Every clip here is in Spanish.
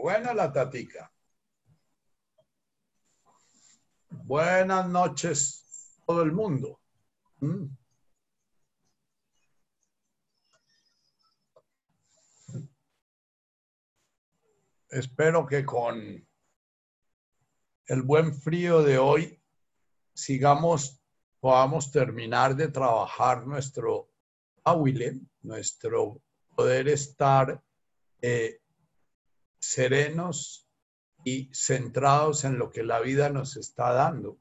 Buena la tatica. Buenas noches, todo el mundo. Mm. Espero que con el buen frío de hoy sigamos, podamos terminar de trabajar nuestro águile, nuestro poder estar eh, serenos y centrados en lo que la vida nos está dando.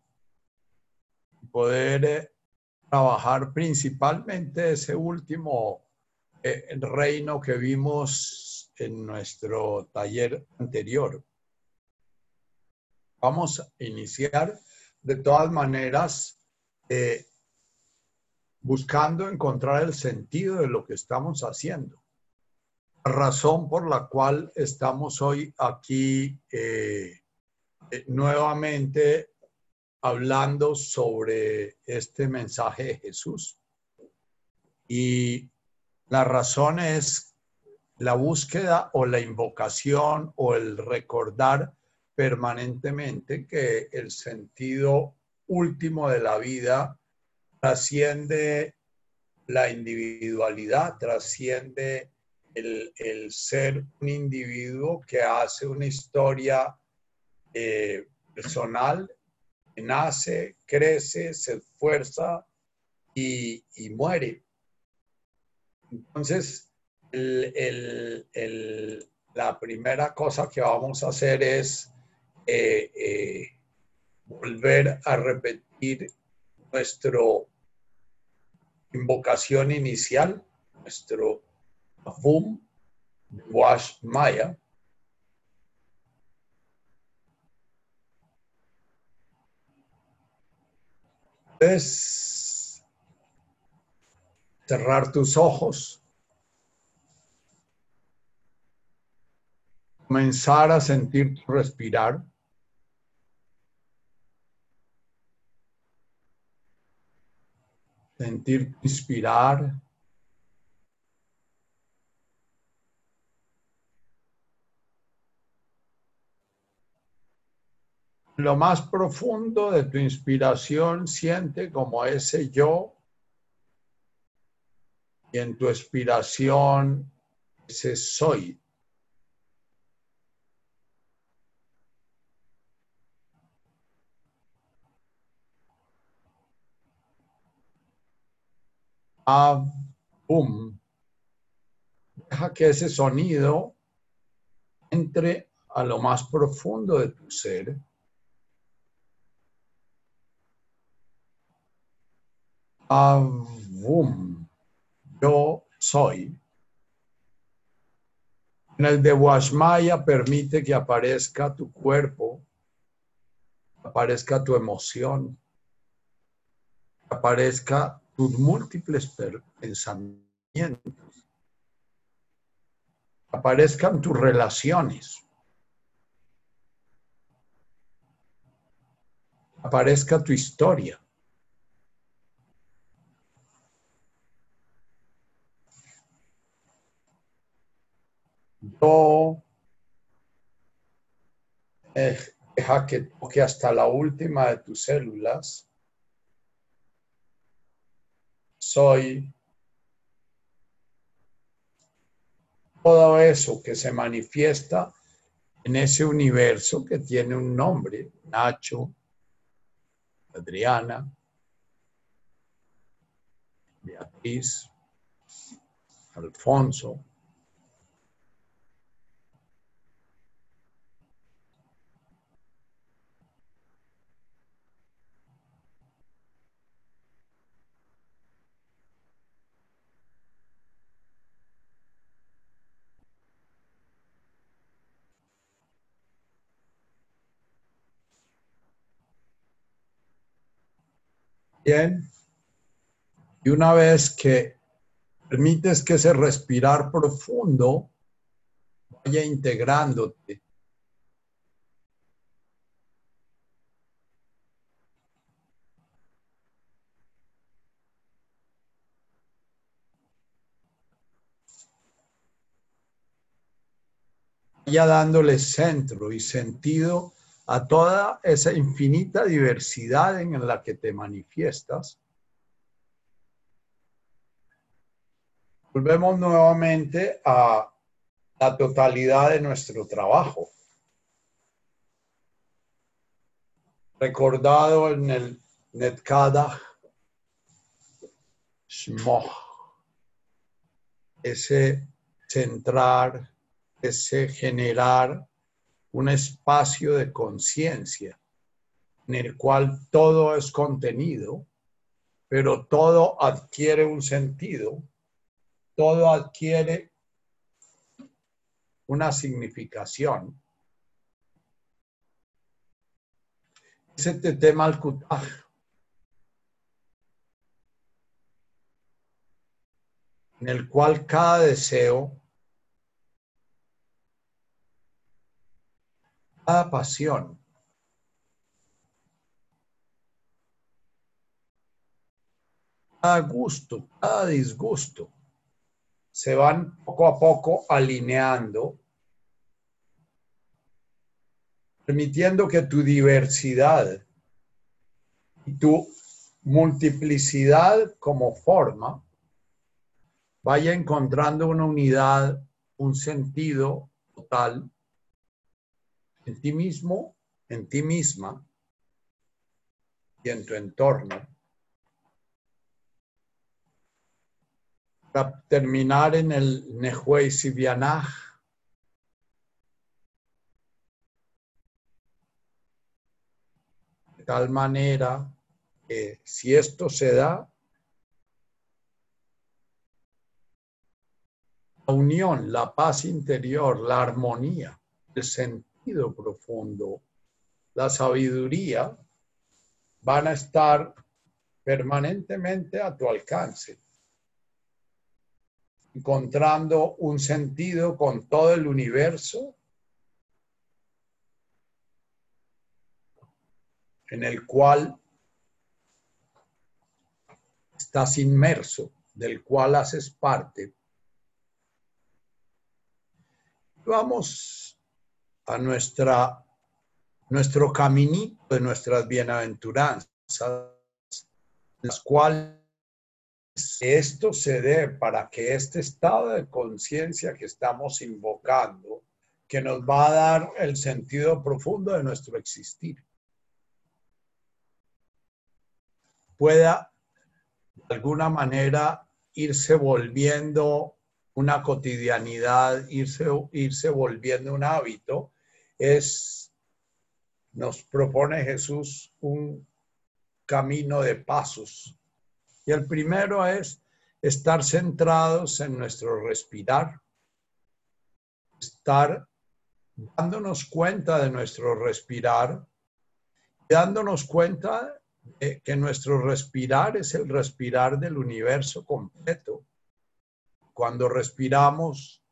Poder eh, trabajar principalmente ese último eh, reino que vimos en nuestro taller anterior. Vamos a iniciar de todas maneras eh, buscando encontrar el sentido de lo que estamos haciendo razón por la cual estamos hoy aquí eh, eh, nuevamente hablando sobre este mensaje de Jesús. Y la razón es la búsqueda o la invocación o el recordar permanentemente que el sentido último de la vida trasciende la individualidad, trasciende el, ser un individuo que hace una historia eh, personal, nace, crece, se esfuerza y, muere. Entonces, la primera cosa que vamos a hacer es eh, eh, volver a repetir nuestro invocación inicial, nuestro Avum Wash Maya. Puedes cerrar tus ojos, comenzar a sentir tu respirar. Sentir inspirar lo más profundo de tu inspiración siente como ese yo y en tu expiración ese soy. Ah. Deja que ese sonido entre a lo más profundo de tu ser. Avum, yo soy. En el de Washmaya permite que aparezca tu cuerpo, aparezca tu emoción, aparezca tus múltiples pensamientos, aparezcan tus relaciones, aparezca tu historia. Yo deja que toque hasta la última de tus células. Soy todo eso que se manifiesta en ese universo que tiene un nombre, Nacho, Adriana, Beatriz, Alfonso, Bien. Y una vez que permites que ese respirar profundo vaya integrándote. vaya dándole centro y sentido a toda esa infinita diversidad en la que te manifiestas. Volvemos nuevamente a la totalidad de nuestro trabajo. Recordado en el Netkada Shmoh, ese centrar, ese generar un espacio de conciencia en el cual todo es contenido, pero todo adquiere un sentido, todo adquiere una significación. Ese tema al en el cual cada deseo cada pasión. Cada gusto, cada disgusto se van poco a poco alineando, permitiendo que tu diversidad y tu multiplicidad como forma vaya encontrando una unidad, un sentido total en ti mismo, en ti misma y en tu entorno. Para terminar en el Nehuey Sibianaj, de tal manera que si esto se da, la unión, la paz interior, la armonía, el sentido, profundo, la sabiduría, van a estar permanentemente a tu alcance, encontrando un sentido con todo el universo en el cual estás inmerso, del cual haces parte. Vamos a nuestra, nuestro caminito de nuestras bienaventuranzas, las cuales esto se dé para que este estado de conciencia que estamos invocando, que nos va a dar el sentido profundo de nuestro existir, pueda de alguna manera irse volviendo una cotidianidad, irse, irse volviendo un hábito es, nos propone Jesús un camino de pasos. Y el primero es estar centrados en nuestro respirar, estar dándonos cuenta de nuestro respirar, dándonos cuenta de que nuestro respirar es el respirar del universo completo. Cuando respiramos,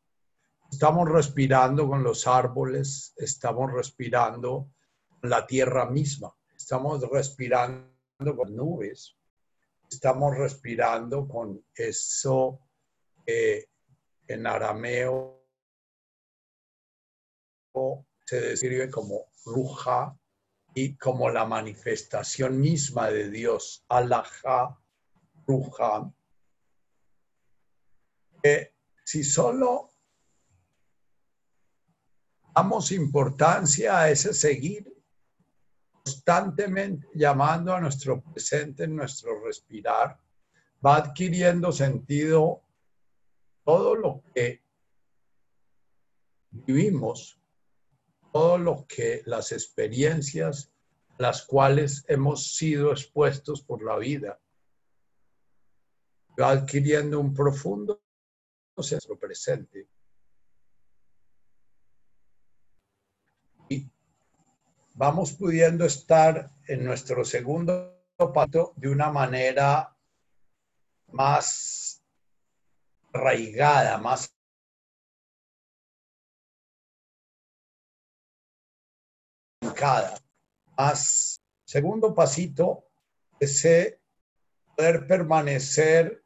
Estamos respirando con los árboles, estamos respirando con la tierra misma, estamos respirando con nubes, estamos respirando con eso en arameo se describe como ruja y como la manifestación misma de Dios, alaja, ruja. si solo damos importancia a ese seguir constantemente llamando a nuestro presente en nuestro respirar, va adquiriendo sentido todo lo que vivimos, todo lo que las experiencias las cuales hemos sido expuestos por la vida, va adquiriendo un profundo nuestro presente. Vamos pudiendo estar en nuestro segundo pato de una manera más arraigada, más más segundo pasito es poder permanecer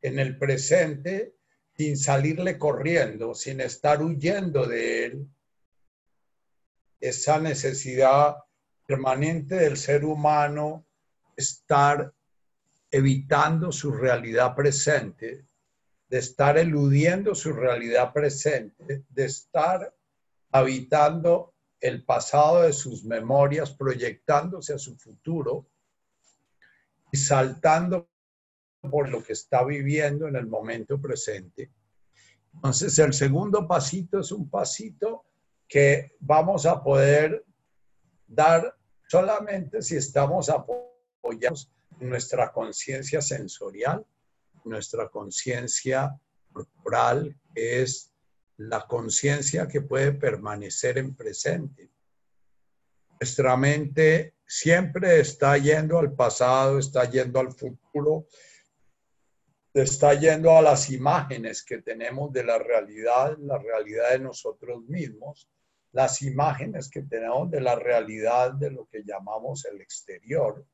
en el presente sin salirle corriendo, sin estar huyendo de él, esa necesidad permanente del ser humano estar evitando su realidad presente, de estar eludiendo su realidad presente, de estar habitando el pasado de sus memorias, proyectándose a su futuro y saltando por lo que está viviendo en el momento presente. Entonces, el segundo pasito es un pasito que vamos a poder dar solamente si estamos apoyados nuestra conciencia sensorial, nuestra conciencia corporal, que es la conciencia que puede permanecer en presente. Nuestra mente siempre está yendo al pasado, está yendo al futuro, está yendo a las imágenes que tenemos de la realidad, la realidad de nosotros mismos, las imágenes que tenemos de la realidad de lo que llamamos el exterior,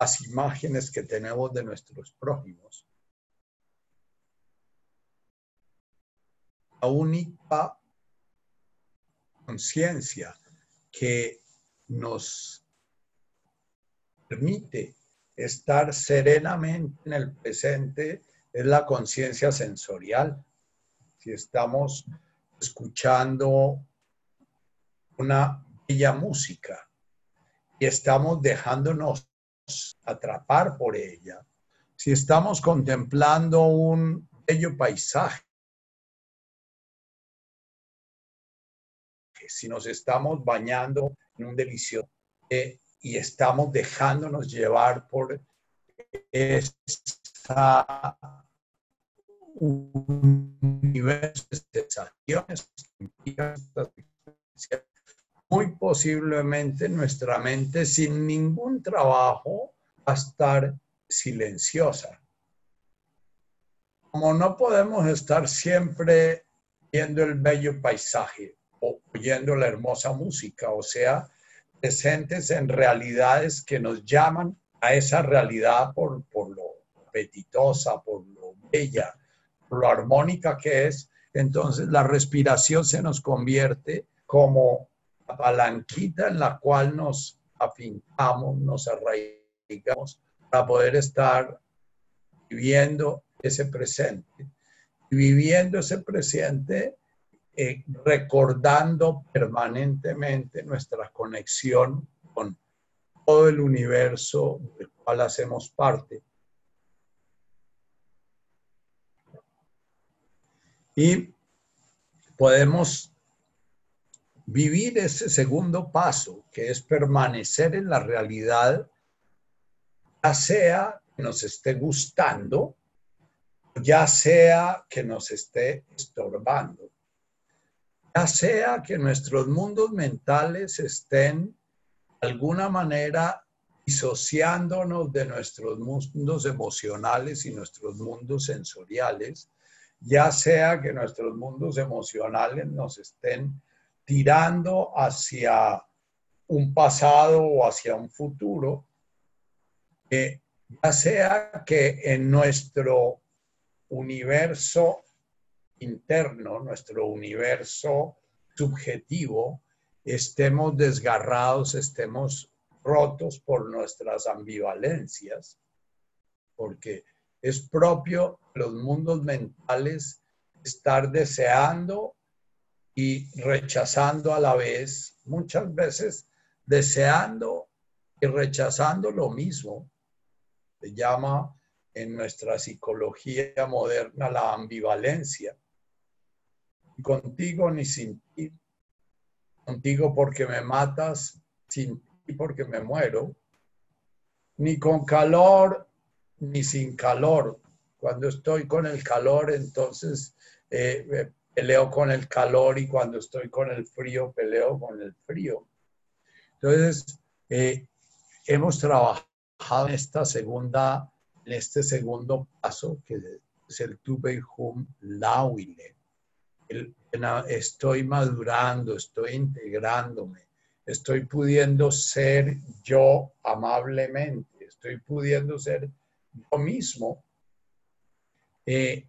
las imágenes que tenemos de nuestros prójimos. la única conciencia que nos permite estar serenamente en el presente es la conciencia sensorial. Si estamos escuchando una bella música y estamos dejándonos atrapar por ella, si estamos contemplando un bello paisaje, si nos estamos bañando en un delicioso y estamos dejándonos llevar por esa universo de sensaciones muy posiblemente nuestra mente sin ningún trabajo va a estar silenciosa. Como no podemos estar siempre viendo el bello paisaje, oyendo la hermosa música, o sea, presentes en realidades que nos llaman a esa realidad por, por lo apetitosa, por lo bella, por lo armónica que es. Entonces la respiración se nos convierte como palanquita en la cual nos afincamos, nos arraigamos para poder estar viviendo ese presente. Y viviendo ese presente eh, recordando permanentemente nuestra conexión con todo el universo del cual hacemos parte. Y podemos vivir ese segundo paso, que es permanecer en la realidad, ya sea que nos esté gustando, ya sea que nos esté estorbando ya sea que nuestros mundos mentales estén de alguna manera disociándonos de nuestros mundos emocionales y nuestros mundos sensoriales, ya sea que nuestros mundos emocionales nos estén tirando hacia un pasado o hacia un futuro, ya sea que en nuestro universo interno, nuestro universo subjetivo, estemos desgarrados, estemos rotos por nuestras ambivalencias, porque es propio los mundos mentales estar deseando y rechazando a la vez, muchas veces deseando y rechazando lo mismo. Se llama en nuestra psicología moderna la ambivalencia contigo ni sin ti. Contigo porque me matas, sin ti porque me muero. Ni con calor ni sin calor. Cuando estoy con el calor, entonces eh, peleo con el calor y cuando estoy con el frío, peleo con el frío. Entonces, eh, hemos trabajado en esta segunda, en este segundo paso, que es el Tubehum Lauile estoy madurando, estoy integrándome, estoy pudiendo ser yo amablemente, estoy pudiendo ser yo mismo. Eh,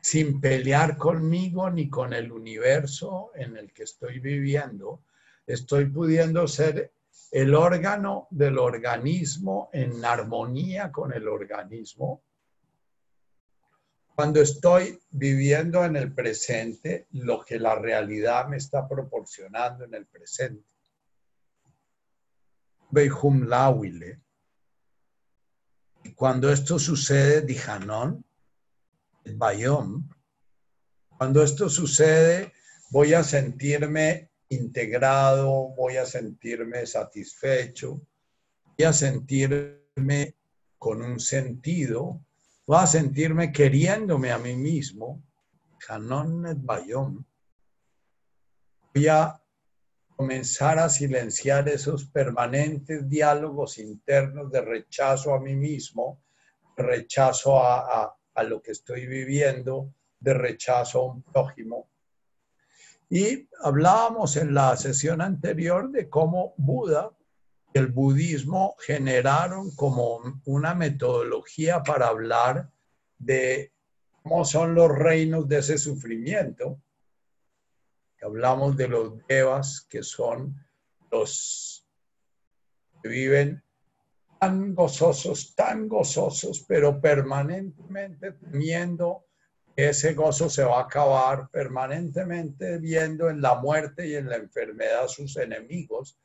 sin pelear conmigo ni con el universo en el que estoy viviendo. Estoy pudiendo ser el órgano del organismo en armonía con el organismo. Cuando estoy viviendo en el presente, lo que la realidad me está proporcionando en el presente. Beihum Lawile. Cuando esto sucede, Dijanón, Bayom, cuando esto sucede, voy a sentirme integrado, voy a sentirme satisfecho, voy a sentirme con un sentido, voy a sentirme queriéndome a mí mismo. Hanon Bayom. Voy a comenzar a silenciar esos permanentes diálogos internos de rechazo a mí mismo, rechazo a lo que estoy viviendo, de rechazo a un prójimo. Y hablábamos en la sesión anterior de cómo Buda y el budismo generaron como una metodología para hablar de cómo son los reinos de ese sufrimiento. Hablamos de los devas, que son los que viven tan gozosos, tan gozosos, pero permanentemente temiendo que ese gozo se va a acabar, permanentemente viendo en la muerte y en la enfermedad sus enemigos,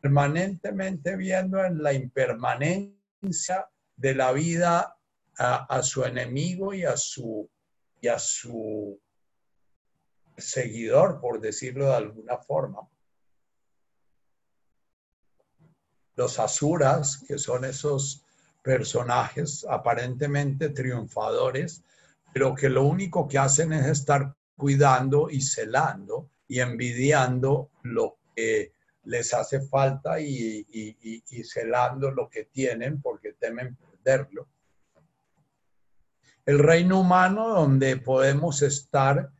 permanentemente viendo en la impermanencia de la vida a, su enemigo y a su, y a su seguidor, por decirlo de alguna forma. Los asuras, que son esos personajes aparentemente triunfadores, pero que lo único que hacen es estar cuidando y celando y envidiando lo que les hace falta y, celando lo que tienen porque temen perderlo. El reino humano donde podemos estar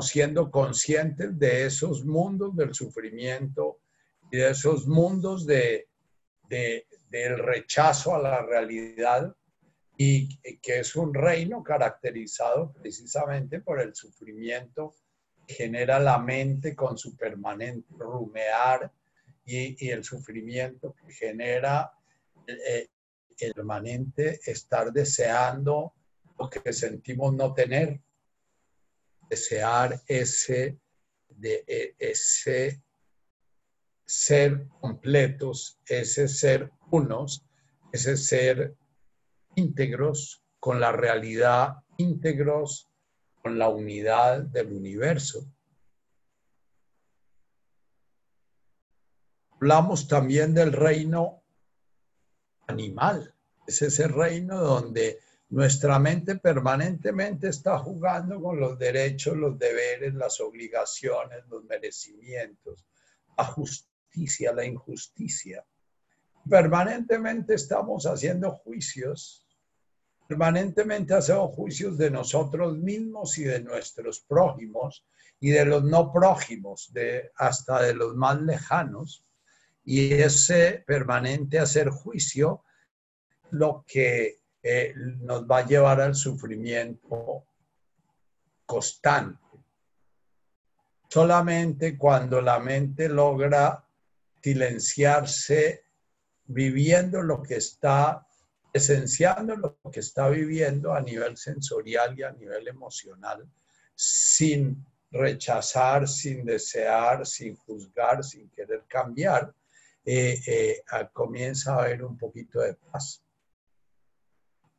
siendo conscientes de esos mundos del sufrimiento y de esos mundos de, del rechazo a la realidad y que es un reino caracterizado precisamente por el sufrimiento que genera la mente con su permanente rumear y, el sufrimiento que genera eh, el permanente estar deseando lo que sentimos no tener, desear ese, de, e, ese ser completos, ese ser unos, ese ser íntegros con la realidad, íntegros con la unidad del universo. Hablamos también del reino animal, es ese reino donde nuestra mente permanentemente está jugando con los derechos, los deberes, las obligaciones, los merecimientos, ajustando la injusticia. Permanentemente estamos haciendo juicios, permanentemente hacemos juicios de nosotros mismos y de nuestros prójimos y de los no prójimos, de, hasta de los más lejanos. Y ese permanente hacer juicio lo que eh, nos va a llevar al sufrimiento constante. Solamente cuando la mente logra silenciarse viviendo lo que está, esenciando lo que está viviendo a nivel sensorial y a nivel emocional, sin rechazar, sin desear, sin juzgar, sin querer cambiar, eh, eh, comienza a haber un poquito de paz.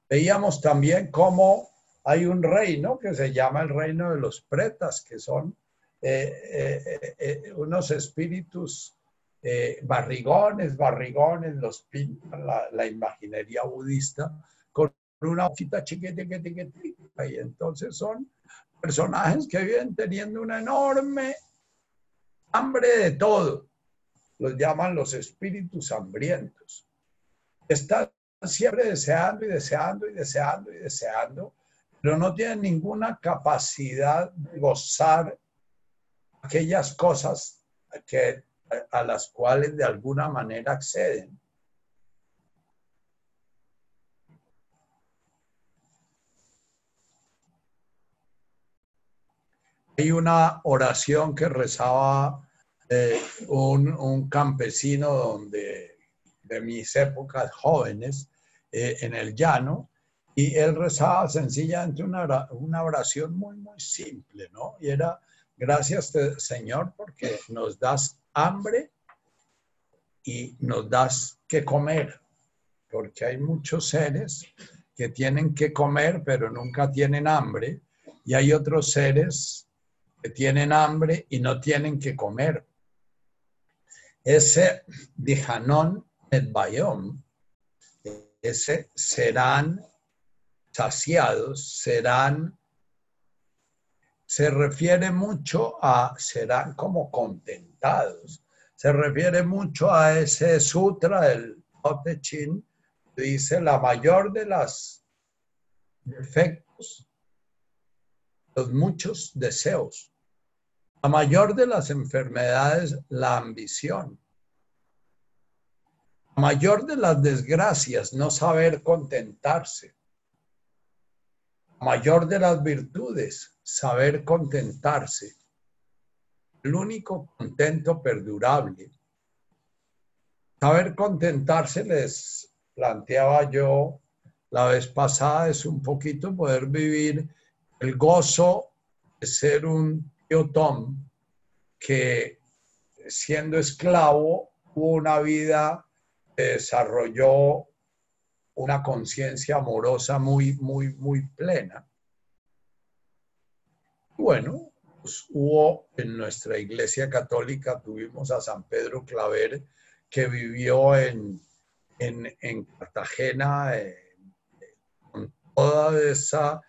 Veíamos también cómo hay un reino que se llama el reino de los pretas, que son eh, unos espíritus eh, barrigones, barrigones, los pinta la, imaginería budista con una hojita chiquita, chiquitita, y entonces son personajes que viven teniendo una enorme hambre de todo. Los llaman los espíritus hambrientos. Están siempre deseando y deseando y deseando y deseando, pero no tienen ninguna capacidad de gozar aquellas cosas que a las cuales de alguna manera acceden. hay una oración que rezaba eh, un, campesino donde, de mis épocas jóvenes eh, en el llano, y él rezaba sencillamente una, una oración muy, muy simple, ¿no? Y era, gracias Señor porque nos das hambre y nos das que comer, porque hay muchos seres que tienen que comer pero nunca tienen hambre, y hay otros seres que tienen hambre y no tienen que comer. Ese Dijanón et Bayom, ese serán saciados, serán, se refiere mucho a, serán como contentados, se refiere mucho a ese sutra del Tote Chin, que dice la mayor de las defectos, los muchos deseos la mayor de las enfermedades, la ambición. La mayor de las desgracias, no saber contentarse. Mayor de las virtudes, saber contentarse. El único contento perdurable. Saber contentarse, les planteaba yo la vez pasada, es un poquito poder vivir el gozo de ser un Tom, que siendo esclavo tuvo una vida, desarrolló una conciencia amorosa muy, muy, muy plena. Bueno, pues hubo en nuestra iglesia católica, tuvimos a San Pedro Claver, que vivió en, en, Cartagena con toda esa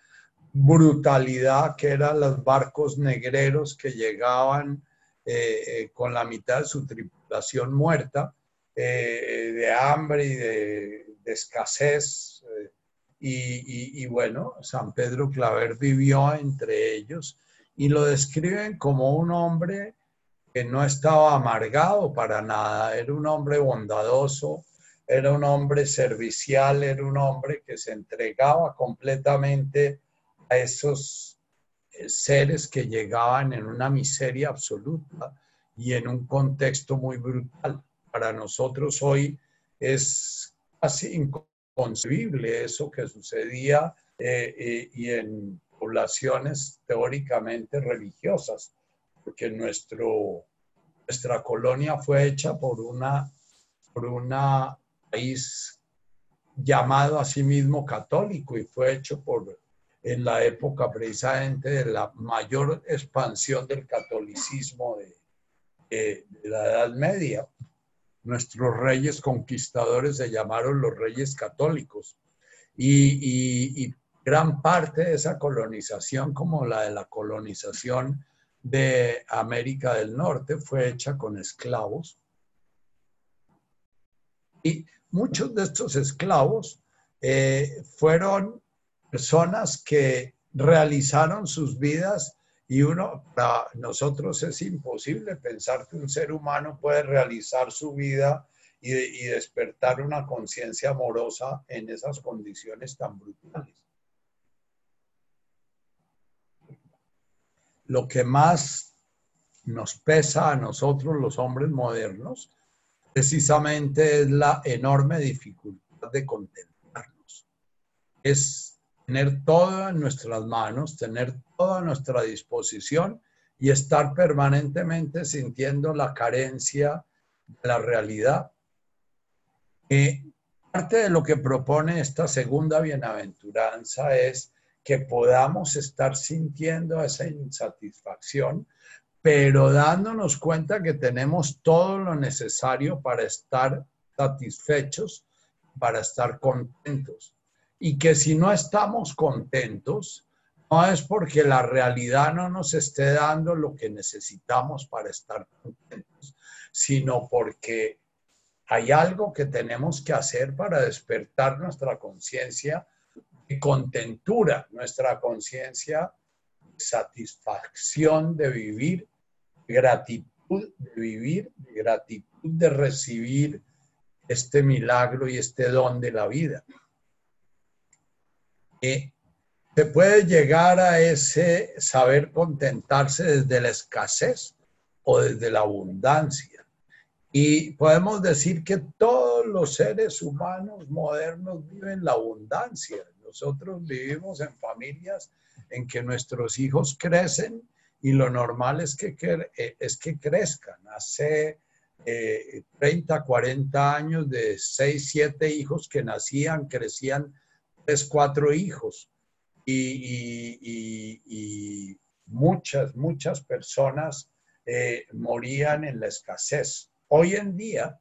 brutalidad que eran los barcos negreros que llegaban eh, eh, con la mitad de su tripulación muerta, eh, de hambre y de, escasez. Y, y, bueno, San Pedro Claver vivió entre ellos y lo describen como un hombre que no estaba amargado para nada, era un hombre bondadoso, era un hombre servicial, era un hombre que se entregaba completamente a esos eh, seres que llegaban en una miseria absoluta y en un contexto muy brutal. Para nosotros hoy es casi inconcebible eso que sucedía eh, eh, y en poblaciones teóricamente religiosas, porque nuestro, nuestra colonia fue hecha por una, por una país llamado a sí mismo católico y fue hecho por en la época precisamente de la mayor expansión del catolicismo de, la Edad Media. Nuestros reyes conquistadores se llamaron los reyes católicos y, gran parte de esa colonización, como la de la colonización de América del Norte, fue hecha con esclavos. Y muchos de estos esclavos eh, fueron personas que realizaron sus vidas y uno, para nosotros es imposible pensar que un ser humano puede realizar su vida y, despertar una conciencia amorosa en esas condiciones tan brutales. Lo que más nos pesa a nosotros los hombres modernos precisamente es la enorme dificultad de contemplarnos. Es tener todo en nuestras manos, tener toda nuestra disposición y estar permanentemente sintiendo la carencia de la realidad. parte de lo que propone esta segunda bienaventuranza es que podamos estar sintiendo esa insatisfacción, pero dándonos cuenta que tenemos todo lo necesario para estar satisfechos, para estar contentos y que si no estamos contentos, no es porque la realidad no nos esté dando lo que necesitamos para estar contentos, sino porque hay algo que tenemos que hacer para despertar nuestra conciencia de contentura, nuestra conciencia de satisfacción de vivir, gratitud de vivir, gratitud de recibir este milagro y este don de la vida se puede llegar a ese saber contentarse desde la escasez o desde la abundancia. Y podemos decir que todos los seres humanos modernos viven la abundancia. Nosotros vivimos en familias en que nuestros hijos crecen y lo normal es que, eh, es que crezcan. Hace 30, 40 años de 6, 7 hijos que nacían, crecían 3, 4 hijos. Y, muchas, muchas personas eh, morían en la escasez. Hoy en día,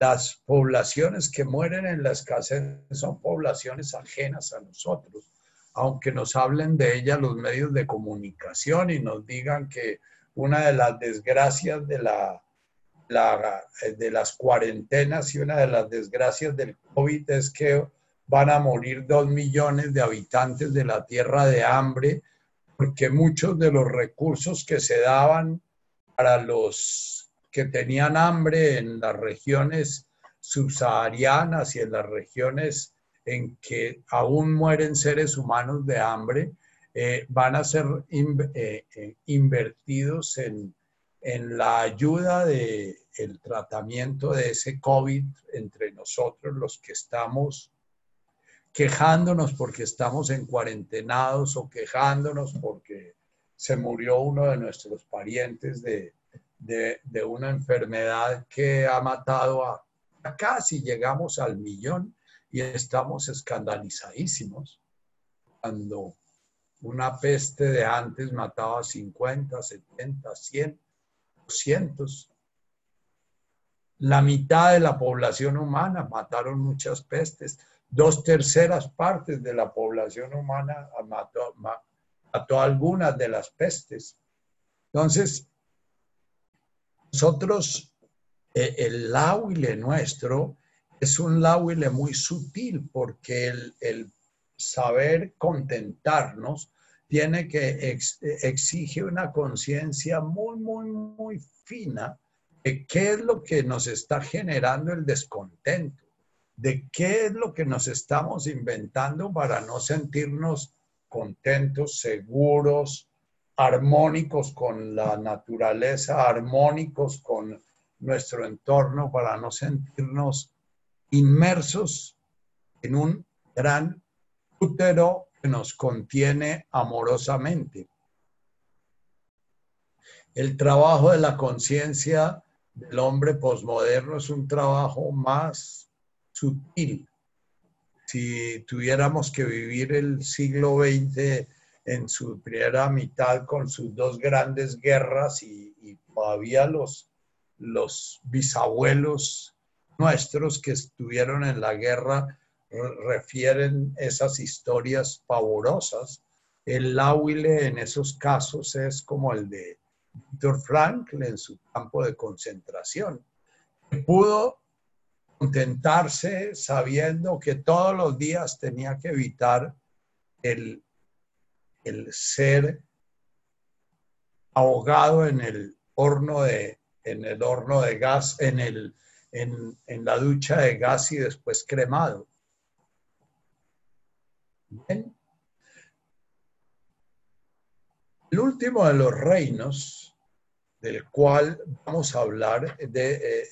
las poblaciones que mueren en la escasez son poblaciones ajenas a nosotros, aunque nos hablen de ellas los medios de comunicación y nos digan que una de las desgracias de la eh, de las cuarentenas y una de las desgracias del COVID es que van a morir dos millones de habitantes de la tierra de hambre, porque muchos de los recursos que se daban para los que tenían hambre en las regiones subsaharianas y en las regiones en que aún mueren seres humanos de hambre, eh, van a ser eh, invertidos en en la ayuda del el tratamiento de ese COVID entre nosotros, los que estamos quejándonos porque estamos en cuarentenados o quejándonos porque se murió uno de nuestros parientes de, de, una enfermedad que ha matado a, casi llegamos al millón y estamos escandalizadísimos cuando una peste de antes mataba a 50, 70, 100 cientos. La mitad de la población humana mataron muchas pestes. Dos terceras partes de la población humana mató, mató algunas de las pestes. Entonces, nosotros, eh, el lauile nuestro es un lauile muy sutil porque el, el saber contentarnos tiene que exige una conciencia muy, muy, muy fina de qué es lo que nos está generando el descontento, de qué es lo que nos estamos inventando para no sentirnos contentos, seguros, armónicos con la naturaleza, armónicos con nuestro entorno, para no sentirnos inmersos en un gran útero que nos contiene amorosamente. El trabajo de la conciencia del hombre posmoderno es un trabajo más sutil. Si tuviéramos que vivir el siglo XX en su primera mitad con sus dos grandes guerras y, todavía los, los bisabuelos nuestros que estuvieron en la guerra refieren esas historias pavorosas. El lauile en esos casos es como el de Víctor Frankl en su campo de concentración. Pudo contentarse sabiendo que todos los días tenía que evitar el, el ser ahogado en el horno de, en el horno de gas, en, el, en, en la ducha de gas y después cremado. El último de los reinos del cual vamos a hablar, de, eh,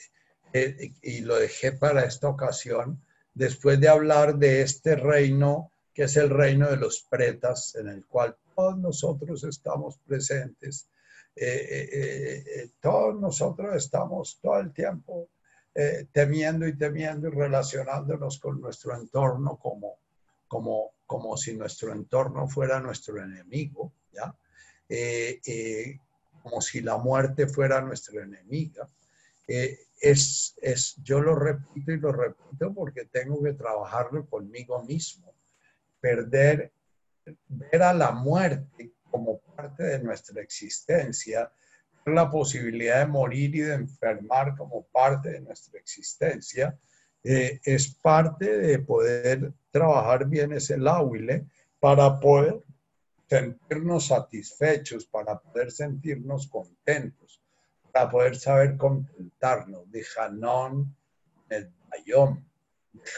eh, y lo dejé para esta ocasión, después de hablar de este reino, que es el reino de los pretas, en el cual todos nosotros estamos presentes, eh, todos nosotros estamos todo el tiempo temiendo y temiendo y relacionándonos con nuestro entorno como, como, como si nuestro entorno fuera nuestro enemigo, ¿ya? Eh, eh, como si la muerte fuera nuestra enemiga. Eh, es, es, yo lo repito y lo repito porque tengo que trabajarlo conmigo mismo. Perder, ver a la muerte como parte de nuestra existencia, la posibilidad de morir y de enfermar como parte de nuestra existencia, es parte de poder trabajar bien ese lauile para poder sentirnos satisfechos, para poder sentirnos contentos, para poder saber contentarnos. De el Bayom.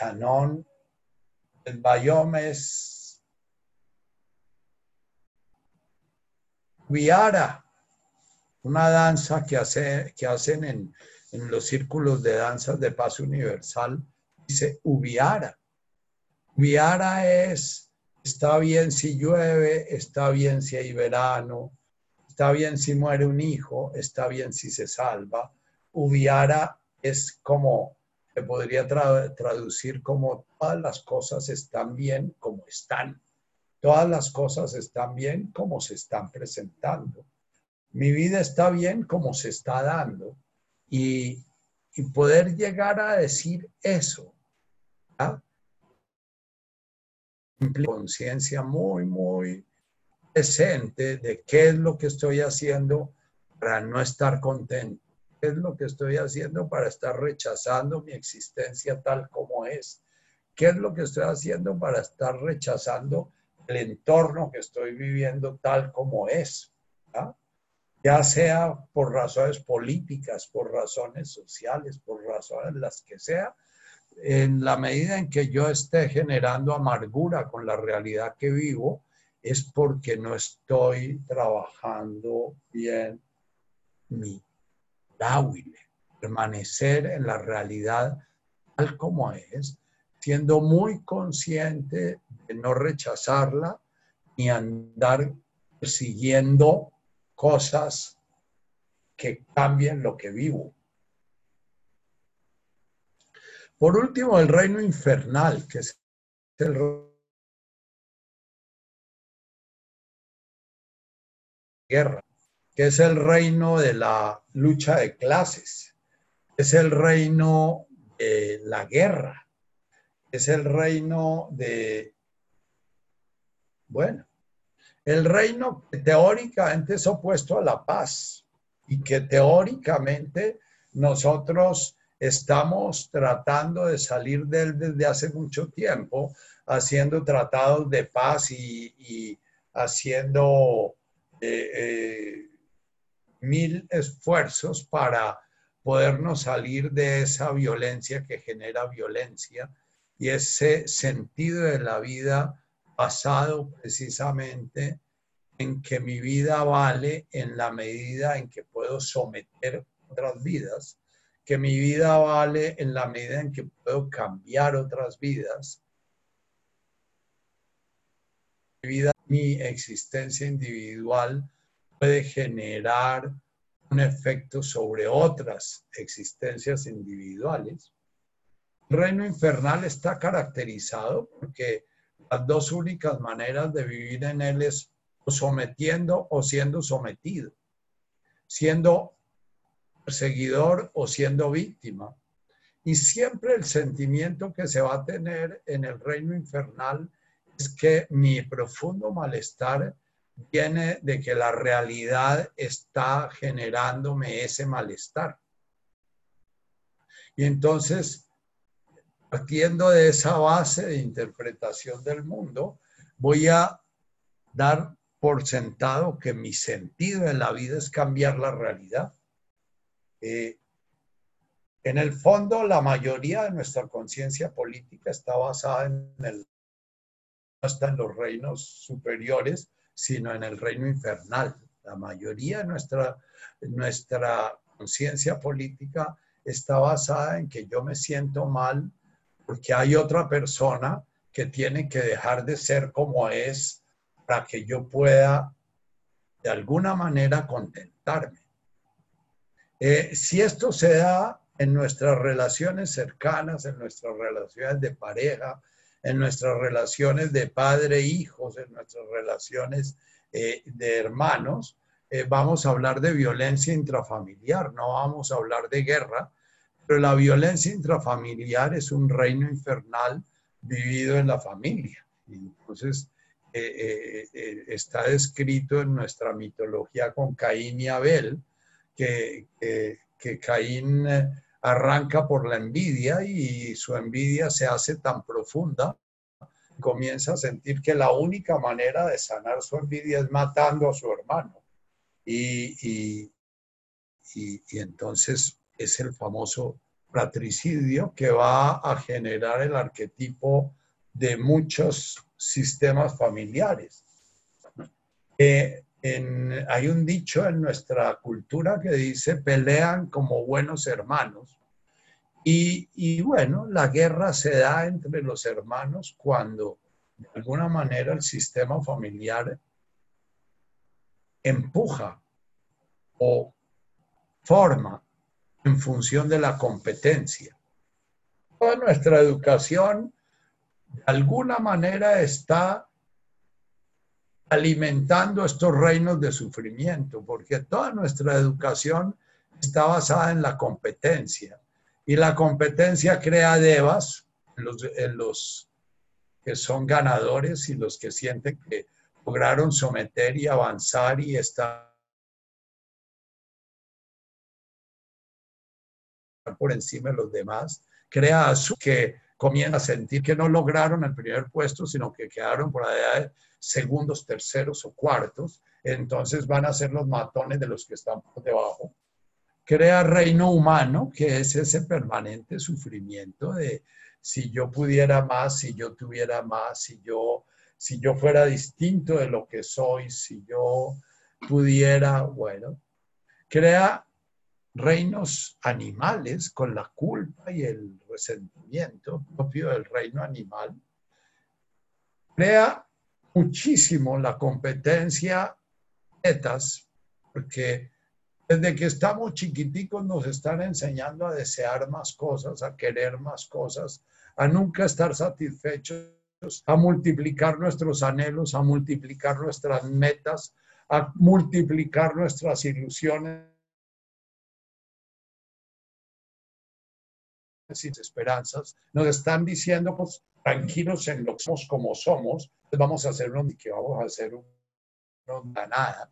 Hanón el Bayom es Viara, una danza que, hace, que hacen en, en los círculos de danzas de paz universal, dice Ubiara. Ubiara es, está bien si llueve, está bien si hay verano, está bien si muere un hijo, está bien si se salva. Ubiara es como, se podría traducir como todas las cosas están bien como están. Todas las cosas están bien como se están presentando. Mi vida está bien como se está dando. Y, poder llegar a decir eso, ¿ah? conciencia muy, muy presente de qué es lo que estoy haciendo para no estar contento, qué es lo que estoy haciendo para estar rechazando mi existencia tal como es, qué es lo que estoy haciendo para estar rechazando el entorno que estoy viviendo tal como es. ¿ah? ya sea por razones políticas, por razones sociales, por razones las que sea, en la medida en que yo esté generando amargura con la realidad que vivo, es porque no estoy trabajando bien mi dauile, permanecer en la realidad tal como es, siendo muy consciente de no rechazarla ni andar persiguiendo cosas que cambien lo que vivo. Por último, el reino infernal, que es el guerra, que es el reino de la lucha de clases, es el reino de la guerra, es el reino de, bueno, el reino que teóricamente es opuesto a la paz y que teóricamente nosotros estamos tratando de salir de él desde hace mucho tiempo, haciendo tratados de paz y, haciendo eh, mil esfuerzos para podernos salir de esa violencia que genera violencia y ese sentido de la vida basado precisamente en que mi vida vale en la medida en que puedo someter otras vidas, que mi vida vale en la medida en que puedo cambiar otras vidas. Mi existencia individual puede generar un efecto sobre otras existencias individuales. El reino infernal está caracterizado porque las dos únicas maneras de vivir en Él es sometiendo o siendo sometido, siendo perseguidor o siendo víctima. Y siempre el sentimiento que se va a tener en el reino infernal es que mi profundo malestar viene de que la realidad está generándome ese malestar. Y entonces partiendo de esa base de interpretación del mundo, voy a dar por sentado que mi sentido en la vida es cambiar la realidad. Eh, en el fondo, la mayoría de nuestra conciencia política está basada en el, está en los reinos superiores, sino en el reino infernal. La mayoría de nuestra, nuestra conciencia política está basada en que yo me siento mal porque hay otra persona que tiene que dejar de ser como es para que yo pueda de alguna manera contentarme. Eh, si esto se da en nuestras relaciones cercanas, en nuestras relaciones de pareja, en nuestras relaciones de padre-hijos, en nuestras relaciones eh, de hermanos, eh, vamos a hablar de violencia intrafamiliar, no vamos a hablar de guerra, pero la violencia intrafamiliar es un reino infernal vivido en la familia. entonces, eh, está descrito en nuestra mitología con Caín y Abel, que, que Caín arranca por la envidia y su envidia se hace tan profunda, comienza a sentir que la única manera de sanar su envidia es matando a su hermano. Y, y, entonces es el famoso fratricidio que va a generar el arquetipo de muchos sistemas familiares. Eh, hay un dicho en nuestra cultura que dice pelean como buenos hermanos. Y, y, bueno, la guerra se da entre los hermanos cuando de alguna manera el sistema familiar empuja o forma en función de la competencia. Toda nuestra educación de alguna manera está alimentando estos reinos de sufrimiento, porque toda nuestra educación está basada en la competencia. Y la competencia crea devas en los, los que son ganadores y los que sienten que lograron someter y avanzar y estar por encima de los demás, crea que comienzan a sentir que no lograron el primer puesto, sino que quedaron por allá de segundos, terceros o cuartos, entonces van a ser los matones de los que están por debajo. Crea reino humano, que es ese permanente sufrimiento de si yo pudiera más, si yo tuviera más, si yo, si yo fuera distinto de lo que soy, si yo pudiera, bueno, crea reinos animales con la culpa y el resentimiento propio del reino animal, crea muchísimo la competencia etas, porque desde que estamos chiquiticos nos están enseñando a desear más cosas, a querer más cosas, a nunca estar satisfechos, a multiplicar nuestros anhelos, a multiplicar nuestras metas, a multiplicar nuestras ilusiones sin esperanzas, nos están diciendo, pues tranquilos en lo que somos como somos, pues vamos a hacer uno que vamos a hacer un, nada.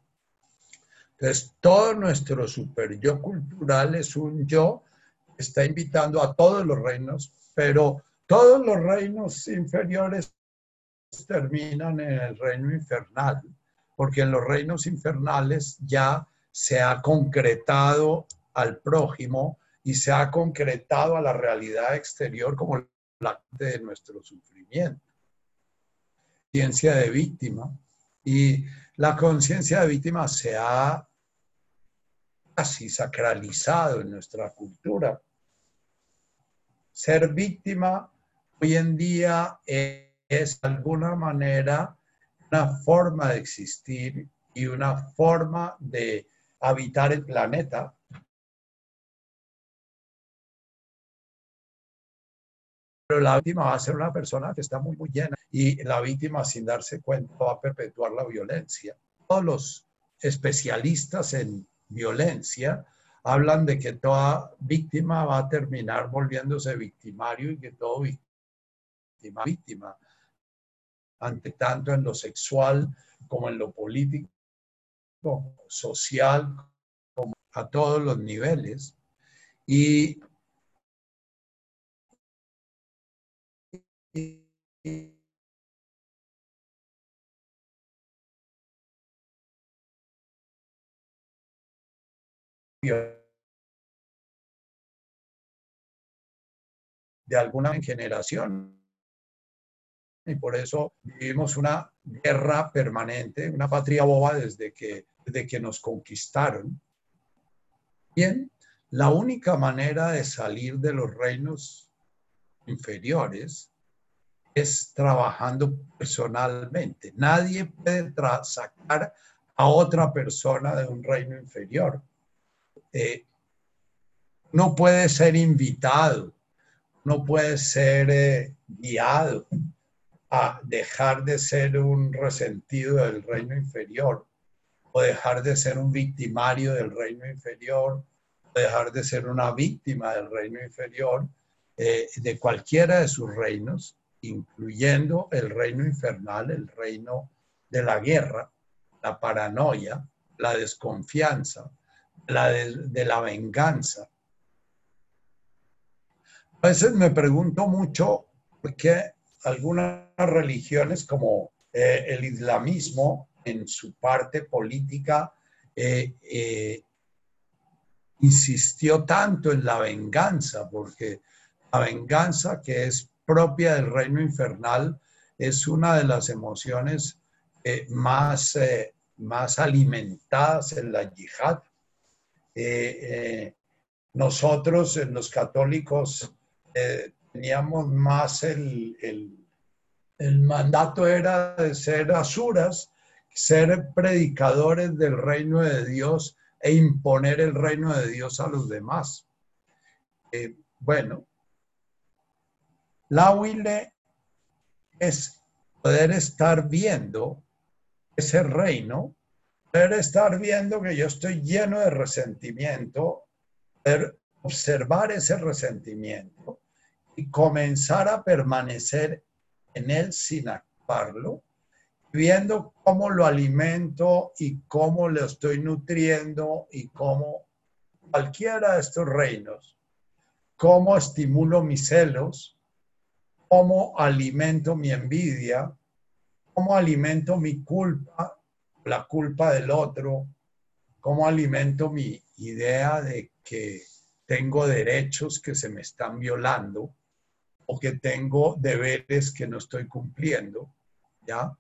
Entonces, todo nuestro super yo cultural es un yo que está invitando a todos los reinos, pero todos los reinos inferiores terminan en el reino infernal, porque en los reinos infernales ya se ha concretado al prójimo y se ha concretado a la realidad exterior como la de nuestro sufrimiento. Conciencia de víctima. Y la conciencia de víctima se ha casi sacralizado en nuestra cultura. Ser víctima hoy en día es de alguna manera una forma de existir y una forma de habitar el planeta pero la víctima va a ser una persona que está muy, muy llena y la víctima sin darse cuenta va a perpetuar la violencia. Todos los especialistas en violencia hablan de que toda víctima va a terminar volviéndose victimario y que todo víctima, víctima, ante tanto en lo sexual como en lo político, social, como a todos los niveles. Y de alguna generación. Y por eso vivimos una guerra permanente, una patria boba desde que, desde que nos conquistaron. Bien, la única manera de salir de los reinos inferiores es trabajando personalmente. Nadie puede sacar a otra persona de un reino inferior. Eh, no puede ser invitado, no puede ser eh, guiado a dejar de ser un resentido del reino inferior o dejar de ser un victimario del reino inferior o dejar de ser una víctima del reino inferior eh, de cualquiera de sus reinos incluyendo el reino infernal, el reino de la guerra, la paranoia, la desconfianza, la de, la venganza. A veces me pregunto mucho por qué algunas religiones como eh, el islamismo en su parte política eh, eh, insistió tanto en la venganza, porque la venganza que es propia del reino infernal es una de las emociones eh, más eh, más alimentadas en la yihad. Eh, eh, nosotros, los católicos, teníamos más el, el, mandato era de ser asuras, ser predicadores del reino de Dios e imponer el reino de Dios a los demás. bueno, la huile es poder estar viendo ese reino, poder estar viendo que yo estoy lleno de resentimiento, poder observar ese resentimiento y comenzar a permanecer en él sin actuarlo, viendo cómo lo alimento y cómo lo estoy nutriendo y cómo cualquiera de estos reinos, cómo estimulo mis celos, cómo alimento mi envidia, cómo alimento mi culpa, la culpa del otro, cómo alimento mi idea de que tengo derechos que se me están violando o que tengo deberes que no estoy cumpliendo, ¿ya?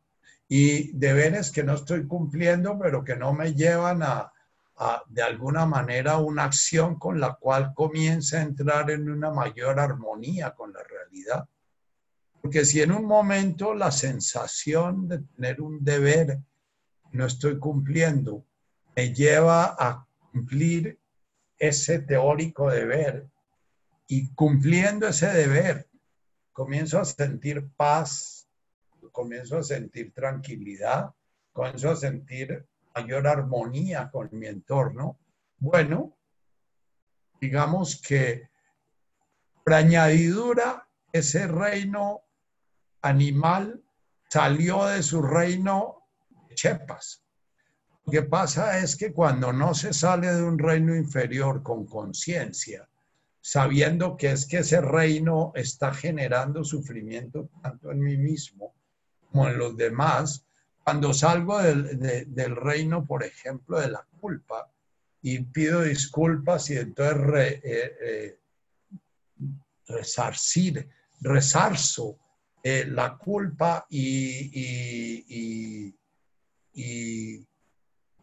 Y deberes que no estoy cumpliendo, pero que no me llevan a, a, de alguna manera, una acción con la cual comience a entrar en una mayor armonía con la realidad. Porque si en un momento la sensación de tener un deber no estoy cumpliendo me lleva a cumplir ese teórico deber y cumpliendo ese deber comienzo a sentir paz, comienzo a sentir tranquilidad, comienzo a sentir mayor armonía con mi entorno. Bueno, digamos que por añadidura, ese reino animal salió de su reino Chepas. Lo que pasa es que cuando no se sale de un reino inferior con conciencia, sabiendo que es que ese reino está generando sufrimiento tanto en mí mismo como en los demás, cuando salgo del, reino, por ejemplo, de la culpa y pido disculpas y entonces eh, eh, resarcir, resarzo eh, la culpa y, y,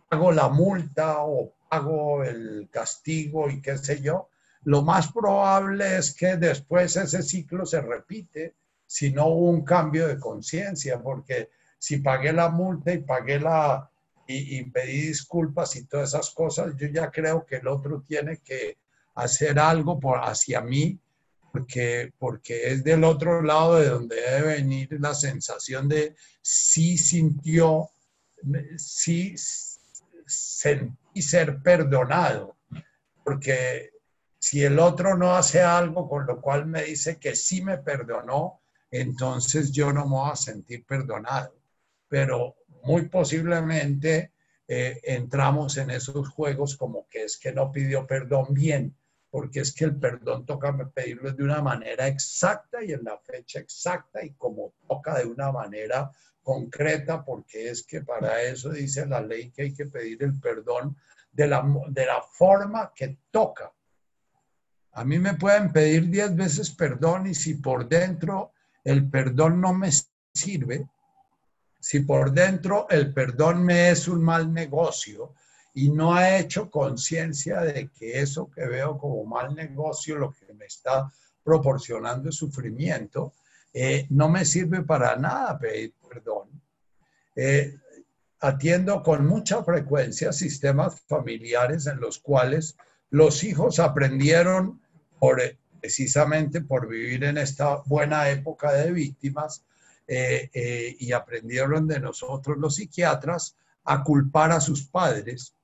pago la multa o pago el castigo y qué sé yo, lo más probable es que después ese ciclo se repite si no hubo un cambio de conciencia, porque si pagué la multa y pagué la y, y, pedí disculpas y todas esas cosas, yo ya creo que el otro tiene que hacer algo por hacia mí porque, porque es del otro lado de donde debe venir la sensación de sí sintió, sí sentí ser perdonado, porque si el otro no hace algo con lo cual me dice que sí me perdonó, entonces yo no me voy a sentir perdonado. Pero muy posiblemente eh, entramos en esos juegos como que es que no pidió perdón bien porque es que el perdón toca pedirlo de una manera exacta y en la fecha exacta y como toca de una manera concreta, porque es que para eso dice la ley que hay que pedir el perdón de la, de la forma que toca. A mí me pueden pedir diez veces perdón y si por dentro el perdón no me sirve, si por dentro el perdón me es un mal negocio, y no ha hecho conciencia de que eso que veo como mal negocio, lo que me está proporcionando sufrimiento, eh, no me sirve para nada pedir perdón. Eh, atiendo con mucha frecuencia sistemas familiares en los cuales los hijos aprendieron por, precisamente por vivir en esta buena época de víctimas eh, y aprendieron de nosotros los psiquiatras a culpar a sus padres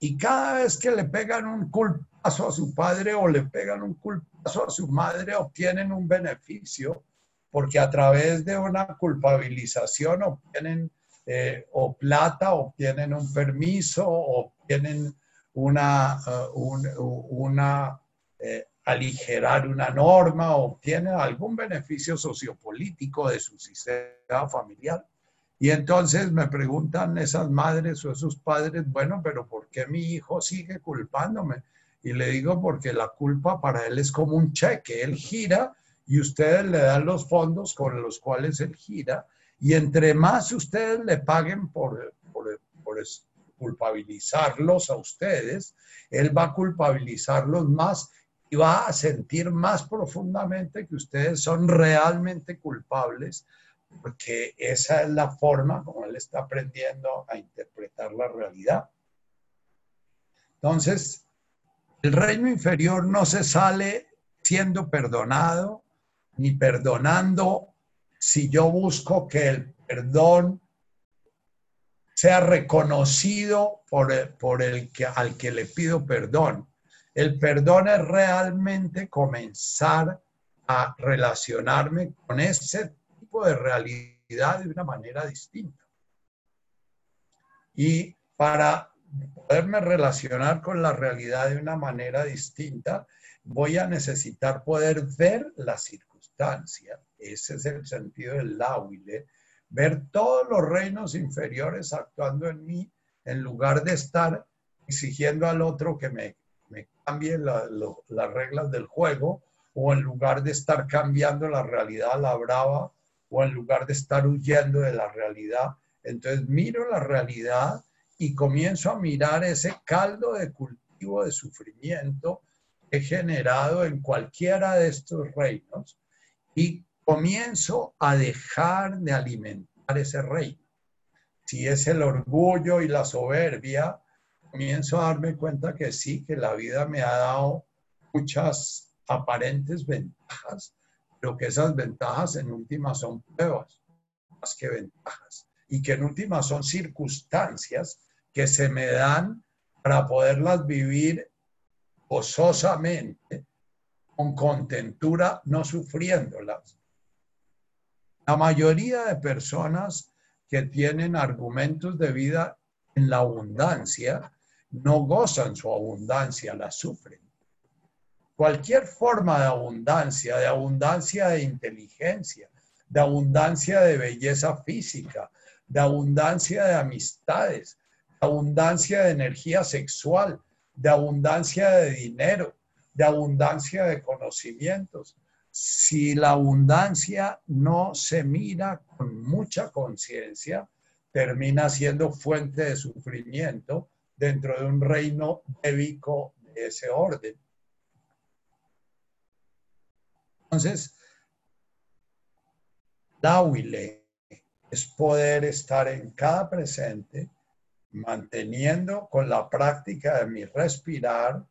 y cada vez que le pegan un culpazo a su padre o le pegan un culpazo a su madre, obtienen un beneficio, porque a través de una culpabilización obtienen eh, o plata, obtienen un permiso, obtienen una, uh, una eh, aligerar una norma, obtienen algún beneficio sociopolítico de su sistema familiar. Y entonces me preguntan esas madres o esos padres, bueno, pero ¿por qué mi hijo sigue culpándome? Y le digo, porque la culpa para él es como un cheque, él gira y ustedes le dan los fondos con los cuales él gira. Y entre más ustedes le paguen por, por, por culpabilizarlos a ustedes, él va a culpabilizarlos más y va a sentir más profundamente que ustedes son realmente culpables, porque esa es la forma como él está aprendiendo a interpretar la realidad. Entonces, el reino inferior no se sale siendo perdonado ni perdonando si yo busco que el perdón sea reconocido por el, por el que, al que le pido perdón. El perdón es realmente comenzar a relacionarme con ese de realidad de una manera distinta. Y para poderme relacionar con la realidad de una manera distinta, voy a necesitar poder ver la circunstancia. Ese es el sentido del lauile. Ver todos los reinos inferiores actuando en mí en lugar de estar exigiendo al otro que me, me cambie las reglas del juego o en lugar de estar cambiando la realidad a la brava o en lugar de estar huyendo de la realidad. Entonces miro la realidad y comienzo a mirar ese caldo de cultivo de sufrimiento he generado en cualquiera de estos reinos y comienzo a dejar de alimentar ese reino. Si es el orgullo y la soberbia, comienzo a darme cuenta que sí, que la vida me ha dado muchas aparentes ventajas, pero que esas ventajas en última son pruebas, más que ventajas, y que en última son circunstancias que se me dan para poderlas vivir gozosamente, con contentura, no sufriéndolas. La mayoría de personas que tienen argumentos de vida en la abundancia no gozan su abundancia, la sufren. Cualquier forma de abundancia, de abundancia de inteligencia, de abundancia de belleza física, de abundancia de amistades, de abundancia de energía sexual, de abundancia de dinero, de abundancia de conocimientos. Si la abundancia no se mira con mucha conciencia, termina siendo fuente de sufrimiento dentro de un reino ébico de ese orden. Entonces, huile es poder estar en cada presente manteniendo con la práctica de mi respirar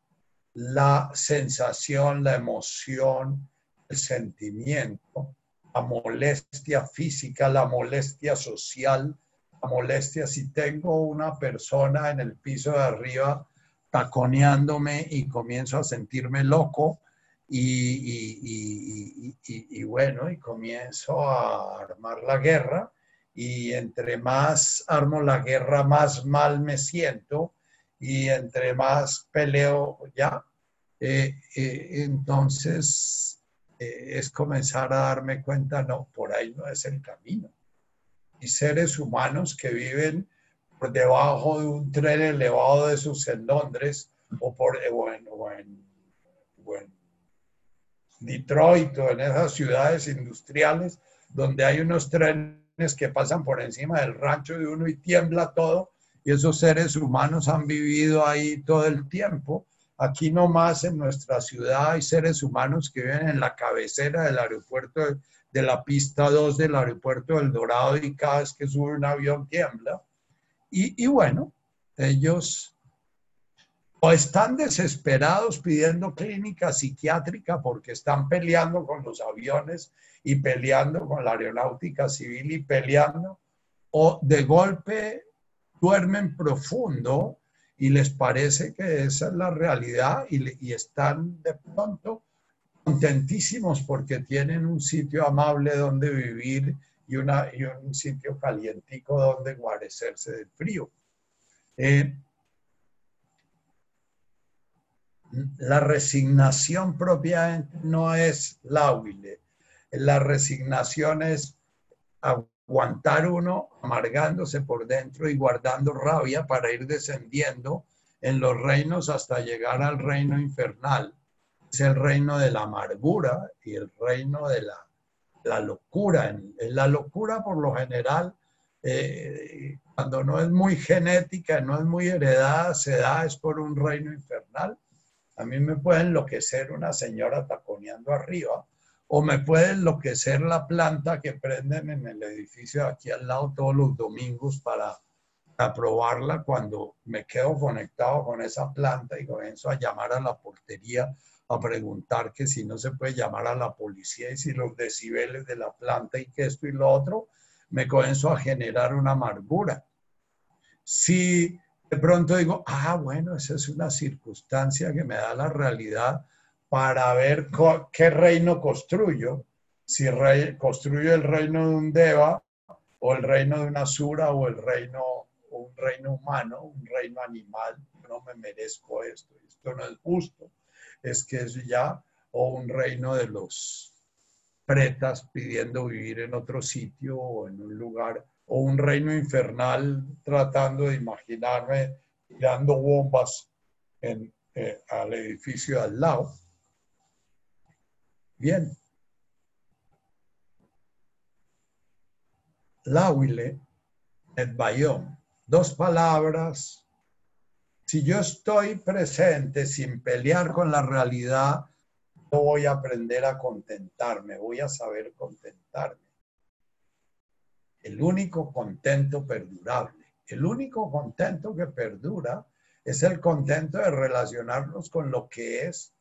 la sensación, la emoción, el sentimiento, la molestia física, la molestia social, la molestia si tengo una persona en el piso de arriba taconeándome y comienzo a sentirme loco y, y bueno, y comienzo a armar la guerra y entre más armo la guerra, más mal me siento y entre más peleo ya. Eh, eh, entonces eh, es comenzar a darme cuenta, no, por ahí no es el camino. Y seres humanos que viven por debajo de un tren elevado de esos en Londres o, por, o en Detroit o en esas ciudades industriales donde hay unos trenes que pasan por encima del rancho de uno y tiembla todo, y esos seres humanos han vivido ahí todo el tiempo. Aquí nomás en nuestra ciudad hay seres humanos que viven en la cabecera del aeropuerto de, la pista 2 del aeropuerto del Dorado y cada vez que sube un avión tiembla. Y, y bueno, ellos o están desesperados pidiendo clínica psiquiátrica porque están peleando con los aviones y peleando con la aeronáutica civil y peleando, o de golpe duermen profundo y les parece que esa es la realidad y, están de pronto contentísimos porque tienen un sitio amable donde vivir y, una, y un sitio calientico donde guarecerse del frío. Eh, la resignación propiamente no es lauile. La resignación es aguantar uno amargándose por dentro y guardando rabia para ir descendiendo en los reinos hasta llegar al reino infernal. Es el reino de la amargura y el reino de la, la locura. La locura por lo general, eh, cuando no es muy genética, no es muy heredada, se da es por un reino infernal. A mí me puede enloquecer una señora taconeando arriba o me puede enloquecer la planta que prenden en el edificio de aquí al lado todos los domingos para aprobarla cuando me quedo conectado con esa planta y comienzo a llamar a la portería a preguntar que si no se puede llamar a la policía y si los decibeles de la planta y que esto y lo otro, me comienzo a generar una amargura. Si de pronto digo, ah, bueno, esa es una circunstancia que me da la realidad para ver qué reino construyo, si construyo el reino de un Deva o el reino de una Sura o el reino, un reino humano, un reino animal, no me merezco esto, esto no es justo. Es que es ya o un reino de los pretas pidiendo vivir en otro sitio o en un lugar, o un reino infernal tratando de imaginarme tirando bombas eh, al edificio al lado. Bien. Lauile, et bayón, dos palabras si yo estoy presente sin pelear con la realidad, no voy a aprender a contentarme, voy a saber contentarme. El único contento perdurable, el único contento que perdura es el contento de relacionarnos con lo que es,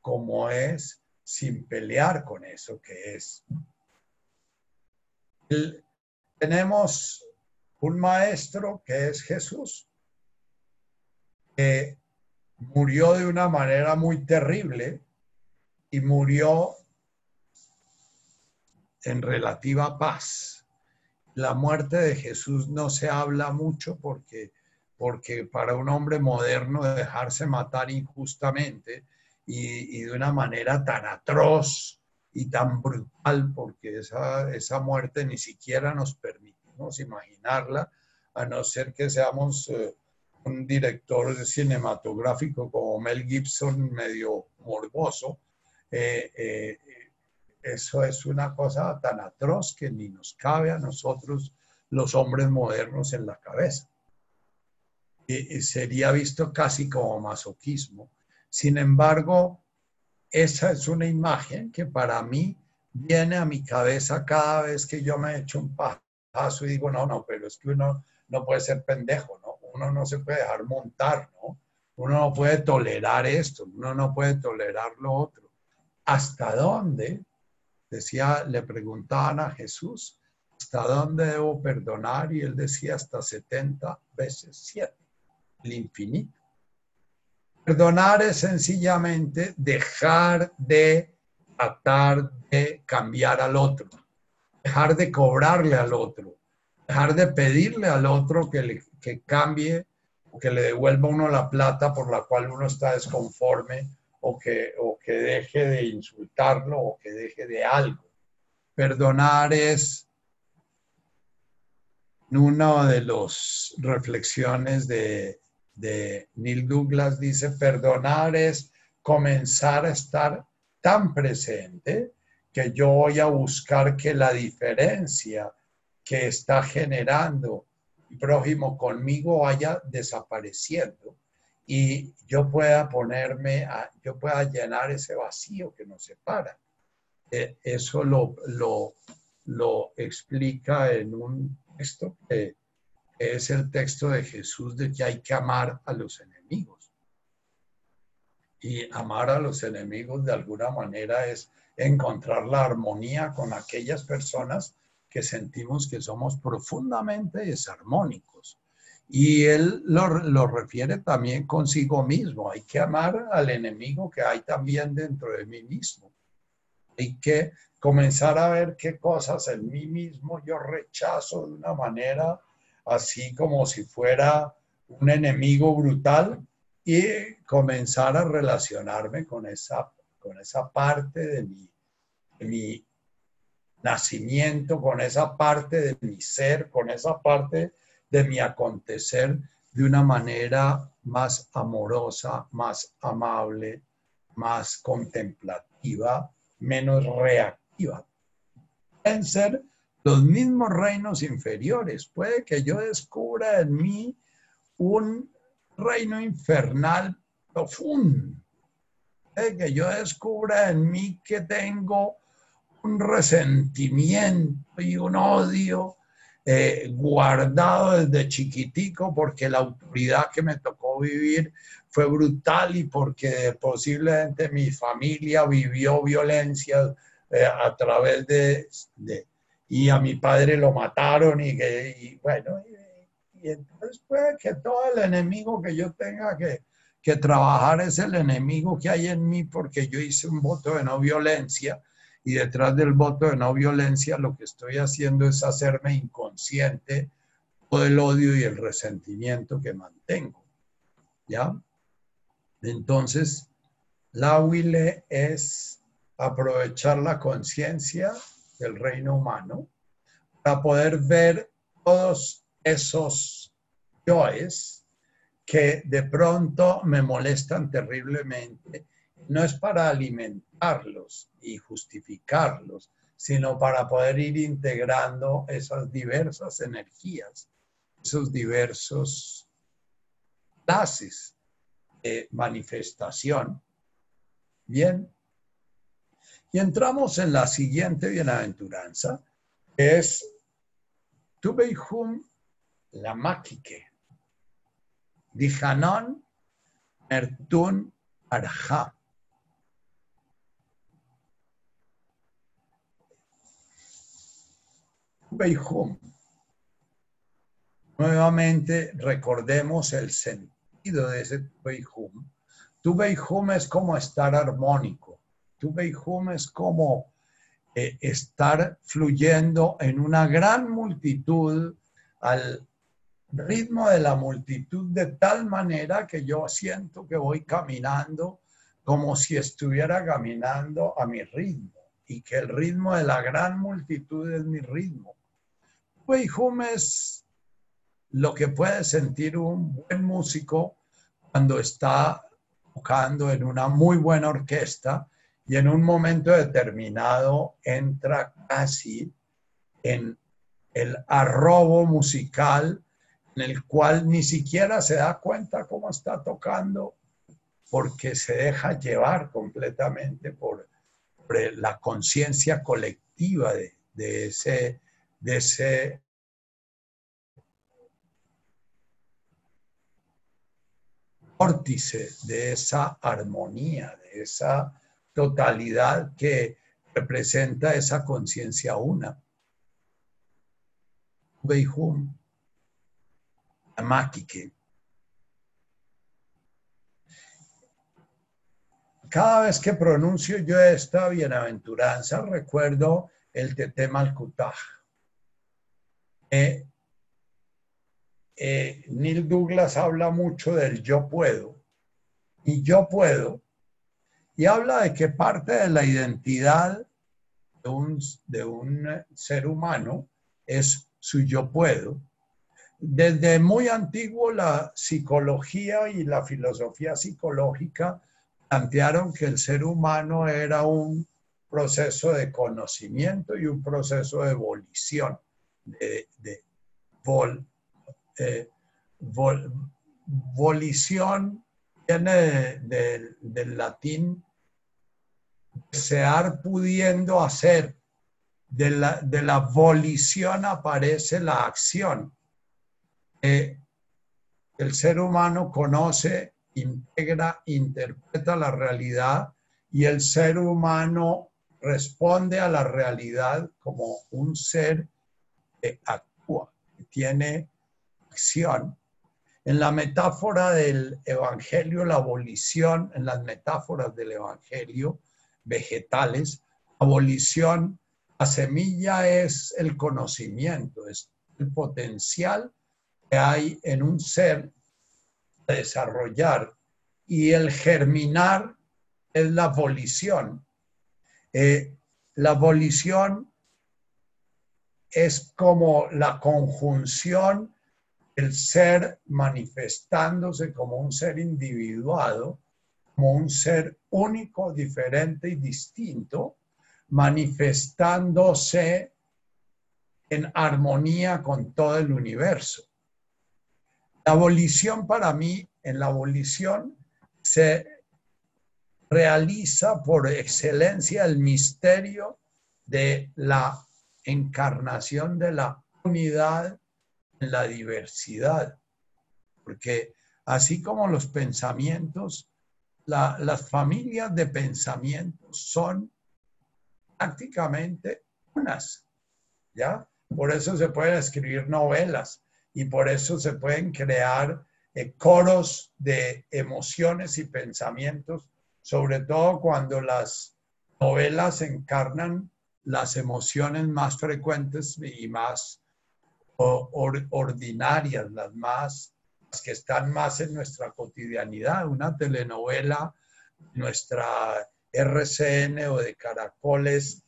como es, sin pelear con eso que es. tenemos un maestro que es Jesús que murió de una manera muy terrible y murió en relativa paz. La muerte de Jesús no se habla mucho porque, porque para un hombre moderno dejarse matar injustamente y, y de una manera tan atroz y tan brutal, porque esa, esa muerte ni siquiera nos permitimos imaginarla, a no ser que seamos... Eh, un director cinematográfico como Mel Gibson, medio morboso, eh, eh, eso es una cosa tan atroz que ni nos cabe a nosotros los hombres modernos en la cabeza. Y, sería visto casi como masoquismo. Sin embargo, esa es una imagen que para mí viene a mi cabeza cada vez que yo me echo un paso y digo, no, no, pero es que uno no puede ser pendejo, ¿no? uno no se puede dejar montar, ¿no? Uno no puede tolerar esto, uno no puede tolerar lo otro. ¿Hasta dónde? Decía, le preguntaban a Jesús, ¿hasta dónde debo perdonar? Y él decía hasta 70 veces 7, el infinito. Perdonar es sencillamente dejar de tratar de cambiar al otro, dejar de cobrarle al otro, dejar de pedirle al otro que, le, que cambie que le devuelva uno la plata por la cual uno está desconforme o que, o que deje de insultarlo o que deje de algo. Perdonar es una de las reflexiones de, Neil Douglas, dice, perdonar es comenzar a estar tan presente que yo voy a buscar que la diferencia que está generando el prójimo conmigo vaya desapareciendo y yo pueda ponerme, a, yo pueda llenar ese vacío que nos separa. E, eso lo, lo, lo, explica en un texto que es el texto de Jesús de que hay que amar a los enemigos. Y amar a los enemigos de alguna manera es encontrar la armonía con aquellas personas que sentimos que somos profundamente desarmónicos. Y él lo, refiere también consigo mismo. Hay que amar al enemigo que hay también dentro de mí mismo. Hay que comenzar a ver qué cosas en mí mismo yo rechazo de una manera así como si fuera un enemigo brutal y comenzar a relacionarme con esa, con esa parte de mi, de mi nacimiento, con esa parte de mi ser, con esa parte de mi acontecer de una manera más amorosa, más amable, más contemplativa, menos reactiva. Pueden ser los mismos reinos inferiores. Puede que yo descubra en mí un reino infernal profundo. Puede que yo descubra en mí que tengo un resentimiento y un odio eh, guardado desde chiquitico porque la autoridad que me tocó vivir fue brutal y porque posiblemente mi familia vivió violencia eh, a través de, y a mi padre lo mataron y, que, bueno, y, entonces puede que todo el enemigo que yo tenga que, que trabajar es el enemigo que hay en mí porque yo hice un voto de no violencia y detrás del voto de no violencia lo que estoy haciendo es hacerme inconsciente todo el odio y el resentimiento que mantengo. ¿Ya? Entonces, la huile es aprovechar la conciencia del reino humano para poder ver todos esos yoes que de pronto me molestan terriblemente. No es para alimentarlos y justificarlos, sino para poder ir integrando esas diversas energías, esos diversos clases de manifestación. Bien, y entramos en la siguiente bienaventuranza, que es Tubeihum la Makike, Dijanon Mertun Arja. Tubeihum. Nuevamente recordemos el sentido de ese Tubeihum. Tubeihum es como estar armónico tu es como eh, estar fluyendo en una gran multitud al ritmo de la multitud de tal manera que yo siento que voy caminando como si estuviera caminando a mi ritmo y que el ritmo de la gran multitud es mi ritmo. Beijum es lo que puede sentir un buen músico cuando está tocando en una muy buena orquesta y en un momento determinado entra casi en el arrobo musical en el cual ni siquiera se da cuenta cómo está tocando porque se deja llevar completamente por, la conciencia colectiva de, de, ese, de ese vórtice, de esa armonía, de esa totalidad que representa esa conciencia una. Beihum, Amakike. Cada vez que pronuncio yo esta bienaventuranza, recuerdo el Tetem al eh, eh, Neil Douglas habla mucho del yo puedo. Y yo puedo y habla de que parte de la identidad de un, de un ser humano es su yo puedo. Desde muy antiguo la psicología y la filosofía psicológica plantearon que el ser humano era un proceso de conocimiento y un proceso de volición, de, vol, eh, volición viene del latín desear pudiendo hacer. De la, de la volición aparece la acción. El ser humano conoce, integra, interpreta la realidad y el ser humano responde a la realidad como un ser actúa, que tiene acción en la metáfora del Evangelio, la abolición, en las metáforas del Evangelio vegetales, abolición, la semilla es el conocimiento, es el potencial que hay en un ser de desarrollar y el germinar es la abolición. Eh, la abolición es como la conjunción el ser manifestándose como un ser individuado, como un ser único, diferente y distinto, manifestándose en armonía con todo el universo. La abolición para mí, en la abolición se realiza por excelencia el misterio de la encarnación de la unidad en la diversidad. Porque así como los pensamientos, las familias de pensamientos son prácticamente unas, ¿ya? Por eso se pueden escribir novelas y por eso se pueden crear eh, coros de emociones y pensamientos, sobre todo cuando las novelas encarnan las emociones más frecuentes y más ordinarias, las más, las que están más en nuestra cotidianidad. Una telenovela, nuestra RCN o de caracoles,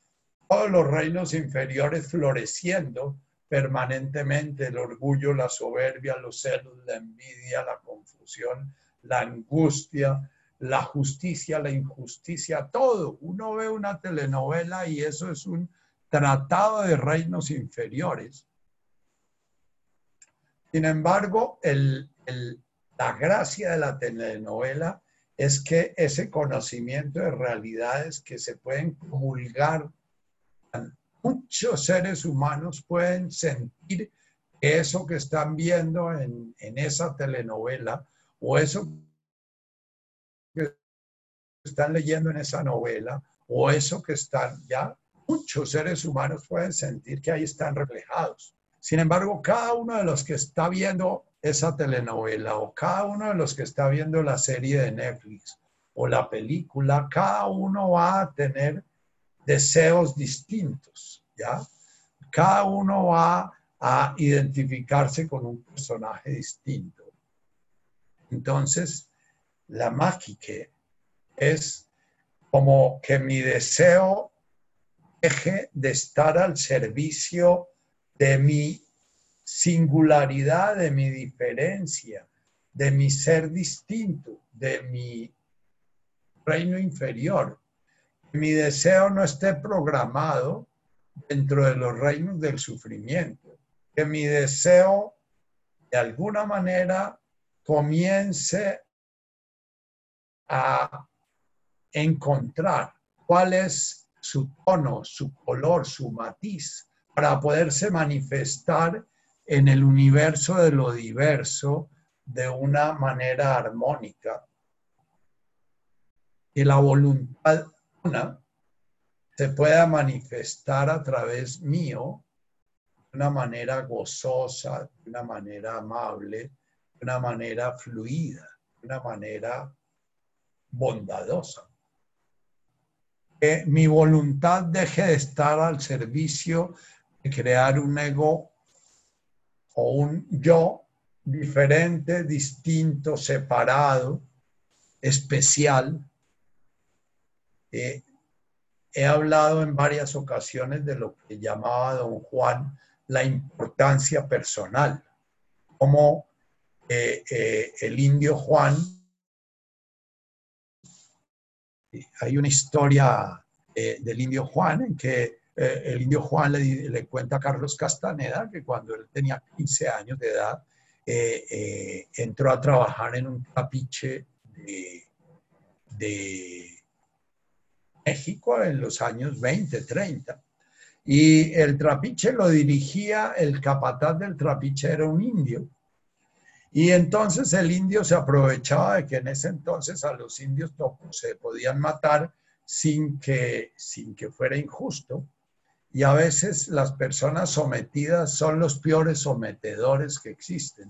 todos los reinos inferiores floreciendo permanentemente, el orgullo, la soberbia, los celos, la envidia, la confusión, la angustia, la justicia, la injusticia, todo. Uno ve una telenovela y eso es un tratado de reinos inferiores. Sin embargo, la gracia de la telenovela es que ese conocimiento de realidades que se pueden comulgar, muchos seres humanos pueden sentir que eso que están viendo en, en esa telenovela o eso están leyendo en esa novela o eso que están ya, muchos seres humanos pueden sentir que ahí están reflejados. Sin embargo, cada uno de los que está viendo esa telenovela o cada uno de los que está viendo la serie de Netflix o la película, cada uno va a tener deseos distintos, ¿ya? Cada uno va a identificarse con un personaje distinto. Entonces, la mágica es como que mi deseo deje de estar al servicio de mi singularidad, de mi diferencia, de mi ser distinto, de mi reino inferior. Mi deseo no esté programado dentro de los reinos del sufrimiento. Que mi deseo de alguna manera comience a encontrar cuál es su tono, su color, su matiz, para poderse manifestar en el universo de lo diverso de una manera armónica. Y la voluntad una se pueda manifestar a través mío de una manera gozosa, de una manera amable, de una manera fluida, de una manera bondadosa. Que mi voluntad deje de estar al servicio de crear un ego o un yo diferente, distinto, separado, especial. Eh, he hablado en varias ocasiones de lo que llamaba don Juan la importancia personal, como eh, eh, el indio Juan, hay una historia del indio Juan en que eh, el indio Juan le, cuenta a Carlos Castaneda que cuando él tenía 15 años de edad, eh, eh, entró a trabajar en un trapiche de, México en los años 20, 30. Y el trapiche lo dirigía, el capataz del trapiche era un indio. Y entonces el indio se aprovechaba de que en ese entonces a los indios no, se podían matar sin que, sin que fuera injusto y a veces las personas sometidas son los peores sometedores que existen.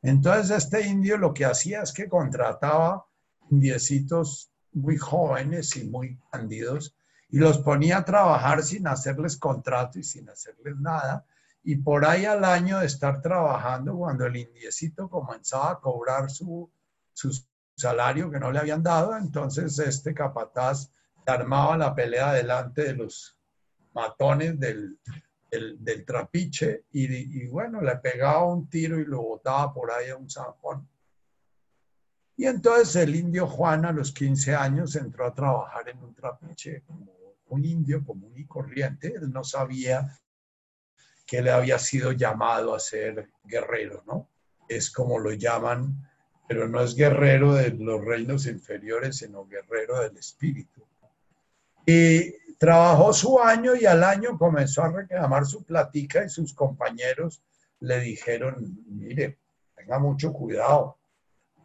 Entonces este indio lo que hacía es que contrataba indiecitos muy jóvenes y muy cándidos y los ponía a trabajar sin hacerles contrato y sin hacerles nada. Y por ahí al año de estar trabajando, cuando el indiecito comenzaba a cobrar su, su salario que no le habían dado, entonces este capataz armaba la pelea delante de los matones del, del, trapiche y, bueno, le pegaba un tiro y lo botaba por ahí a un Juan. Y entonces el indio Juan a los 15 años entró a trabajar en un trapiche como un indio común y corriente. Él no sabía que él había sido llamado a ser guerrero, ¿no? Es como lo llaman, pero no es guerrero de los reinos inferiores, sino guerrero del espíritu. Y trabajó su año y al año comenzó a reclamar su platica y sus compañeros le dijeron, mire, tenga mucho cuidado,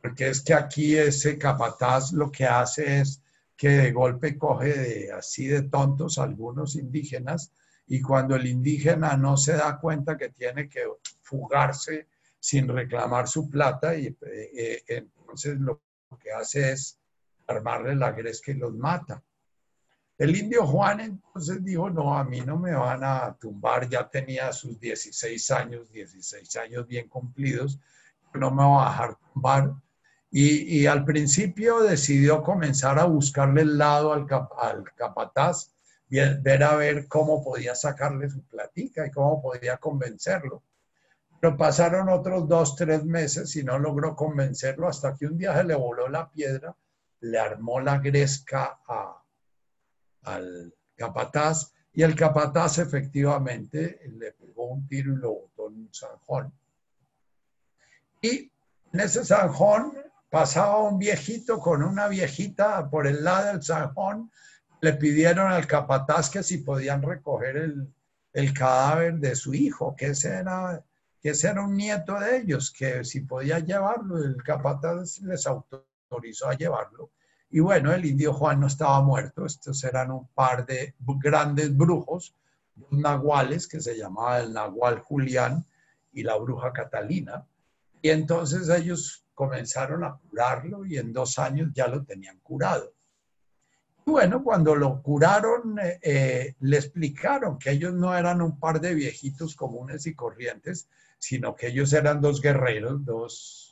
porque es que aquí ese capataz lo que hace es que de golpe coge así de tontos algunos indígenas y cuando el indígena no se da cuenta que tiene que fugarse sin reclamar su plata y eh, eh, entonces lo que hace es armarle la gresca y los mata. El indio Juan entonces dijo, no, a mí no me van a tumbar, ya tenía sus 16 años, 16 años bien cumplidos, no me voy a dejar tumbar. Y, al principio decidió comenzar a buscarle el lado al capataz, ver a ver cómo podía sacarle su platica y cómo podía convencerlo. Pero pasaron otros dos, tres meses y no logró convencerlo hasta que un día se le voló la piedra, le armó la gresca a, al capataz y el capataz efectivamente le pegó un tiro y lo botó en un zanjón. Y en ese zanjón pasaba un viejito con una viejita por el lado del zanjón. Le pidieron al capataz que si podían recoger el, el cadáver de su hijo, que ese, era, que ese era un nieto de ellos, que si podía llevarlo, el capataz les autorizó a llevarlo. Y bueno, el indio Juan no estaba muerto, estos eran un par de grandes brujos, nahuales que se llamaba el nahual Julián y la bruja Catalina. Y entonces ellos comenzaron a curarlo y en dos años ya lo tenían curado. Bueno, cuando lo curaron, eh, eh, le explicaron que ellos no eran un par de viejitos comunes y corrientes, sino que ellos eran dos guerreros, dos,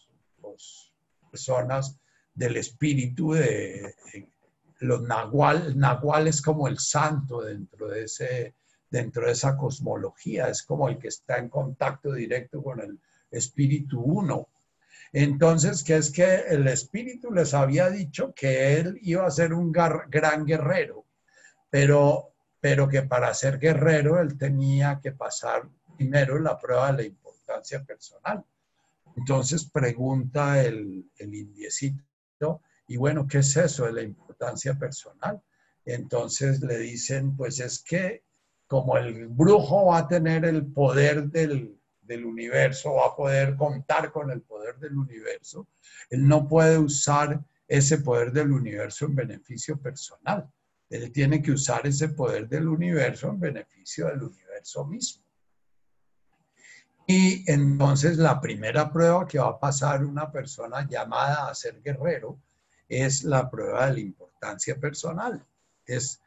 personas del espíritu de, los nahual. Nahual es como el santo dentro de, ese, dentro de esa cosmología, es como el que está en contacto directo con el espíritu uno. Entonces, que es que el espíritu les había dicho que él iba a ser un gran guerrero, pero, pero que para ser guerrero él tenía que pasar primero la prueba de la importancia personal. Entonces pregunta el, el indiecito, y bueno, ¿qué es eso de la importancia personal? Entonces le dicen, pues es que como el brujo va a tener el poder del, del universo, va a poder contar con el poder del universo, él no puede usar ese poder del universo en beneficio personal. Él tiene que usar ese poder del universo en beneficio del universo mismo. Y entonces la primera prueba que va a pasar una persona llamada a ser guerrero es la prueba de la importancia personal. Es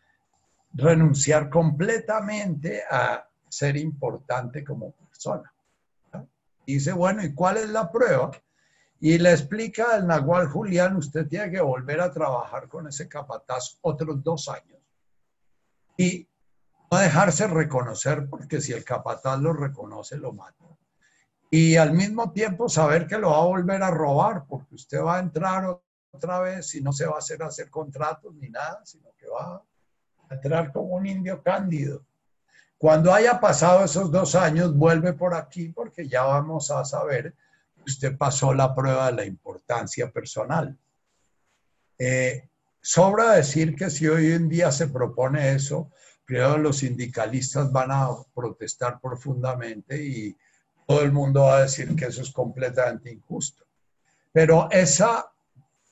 renunciar completamente a ser importante como persona. Dice, bueno, ¿y cuál es la prueba? Y le explica al Nahual Julián, usted tiene que volver a trabajar con ese capataz otros dos años. Y no dejarse reconocer, porque si el capataz lo reconoce, lo mata y al mismo tiempo saber que lo va a volver a robar, porque usted va a entrar otra vez y no se va a hacer hacer contratos ni nada, sino que va a entrar como un indio cándido. Cuando haya pasado esos dos años, vuelve por aquí porque ya vamos a saber que usted pasó la prueba de la importancia personal. Eh, sobra decir que si hoy en día se propone eso, primero los sindicalistas van a protestar profundamente y todo el mundo va a decir que eso es completamente injusto. Pero esa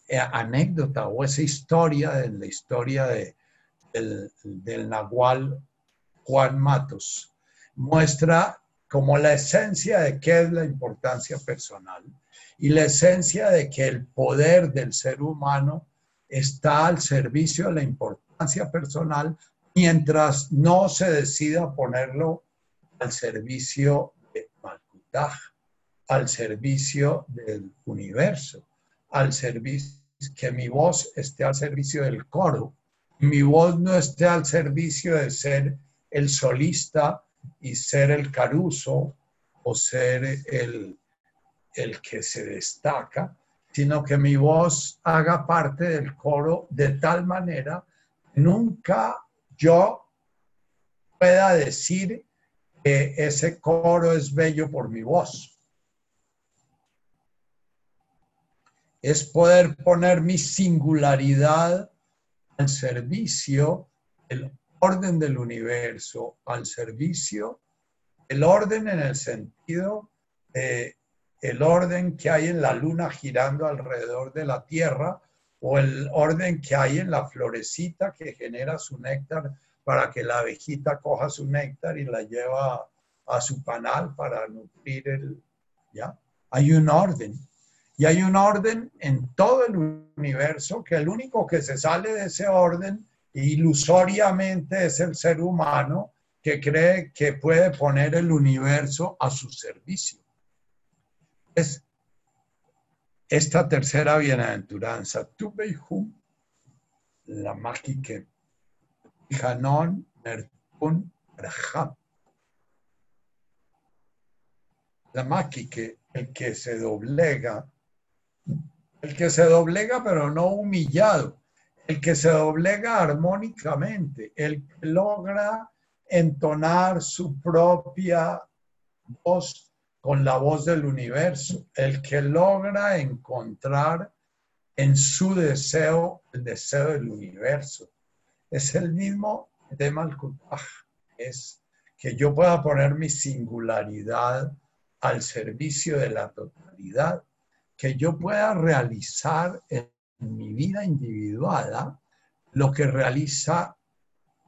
eh, anécdota o esa historia de la historia de, del, del Nahual Juan Matos. Muestra como la esencia de qué es la importancia personal y la esencia de que el poder del ser humano está al servicio de la importancia personal mientras no se decida ponerlo al servicio al servicio del universo, al servicio, que mi voz esté al servicio del coro, mi voz no esté al servicio de ser el solista y ser el caruso o ser el, el que se destaca, sino que mi voz haga parte del coro de tal manera que nunca yo pueda decir que ese coro es bello por mi voz. Es poder poner mi singularidad al servicio del orden del universo, al servicio, el orden en el sentido de el orden que hay en la luna girando alrededor de la Tierra o el orden que hay en la florecita que genera su néctar para que la abejita coja su néctar y la lleva a su panal para nutrir el, ¿ya? Hay un orden. Y hay un orden en todo el universo que el único que se sale de ese orden ilusoriamente es el ser humano que cree que puede poner el universo a su servicio. Es esta tercera bienaventuranza, tu beihum, la mágica, Hanon, Mertun, Raham. La mágica, el que se doblega, el que se doblega pero no humillado, el que se doblega armónicamente, el que logra entonar su propia voz con la voz del universo, el que logra encontrar en su deseo el deseo del universo. Es el mismo tema del es que yo pueda poner mi singularidad al servicio de la totalidad, que yo pueda realizar en mi vida individual lo que realiza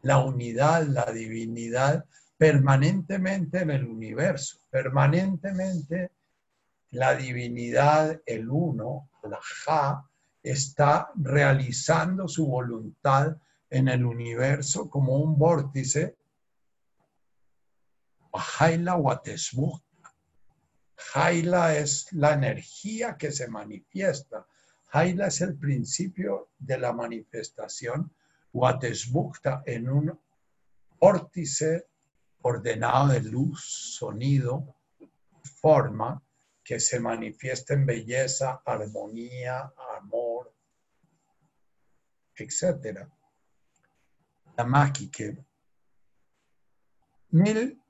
la unidad, la divinidad permanentemente en el universo, permanentemente la divinidad, el uno, la Ja, está realizando su voluntad en el universo como un vórtice. Jaila. Jaila es la energía que se manifiesta. Jaila es el principio de la manifestación. Watesmukta en un vórtice ordenado de luz, sonido, forma, que se manifiesta en belleza, armonía, amor, etc. La máquica. Mil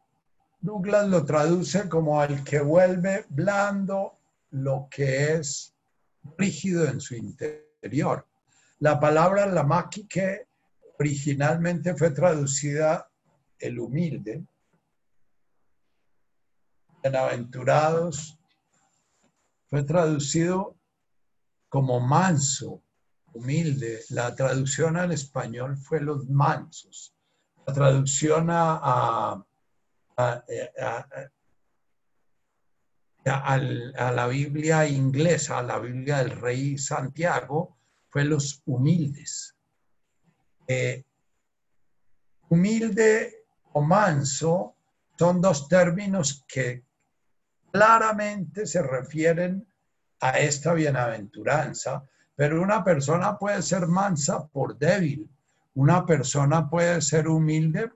Douglas lo traduce como el que vuelve blando lo que es rígido en su interior. La palabra la máquica originalmente fue traducida el humilde, bienaventurados, fue traducido como manso, humilde. La traducción al español fue los mansos. La traducción a, a, la Biblia inglesa, a la Biblia del rey Santiago, fue los humildes. Eh, humilde o manso son dos términos que claramente se refieren a esta bienaventuranza, pero una persona puede ser mansa por débil, una persona puede ser humilde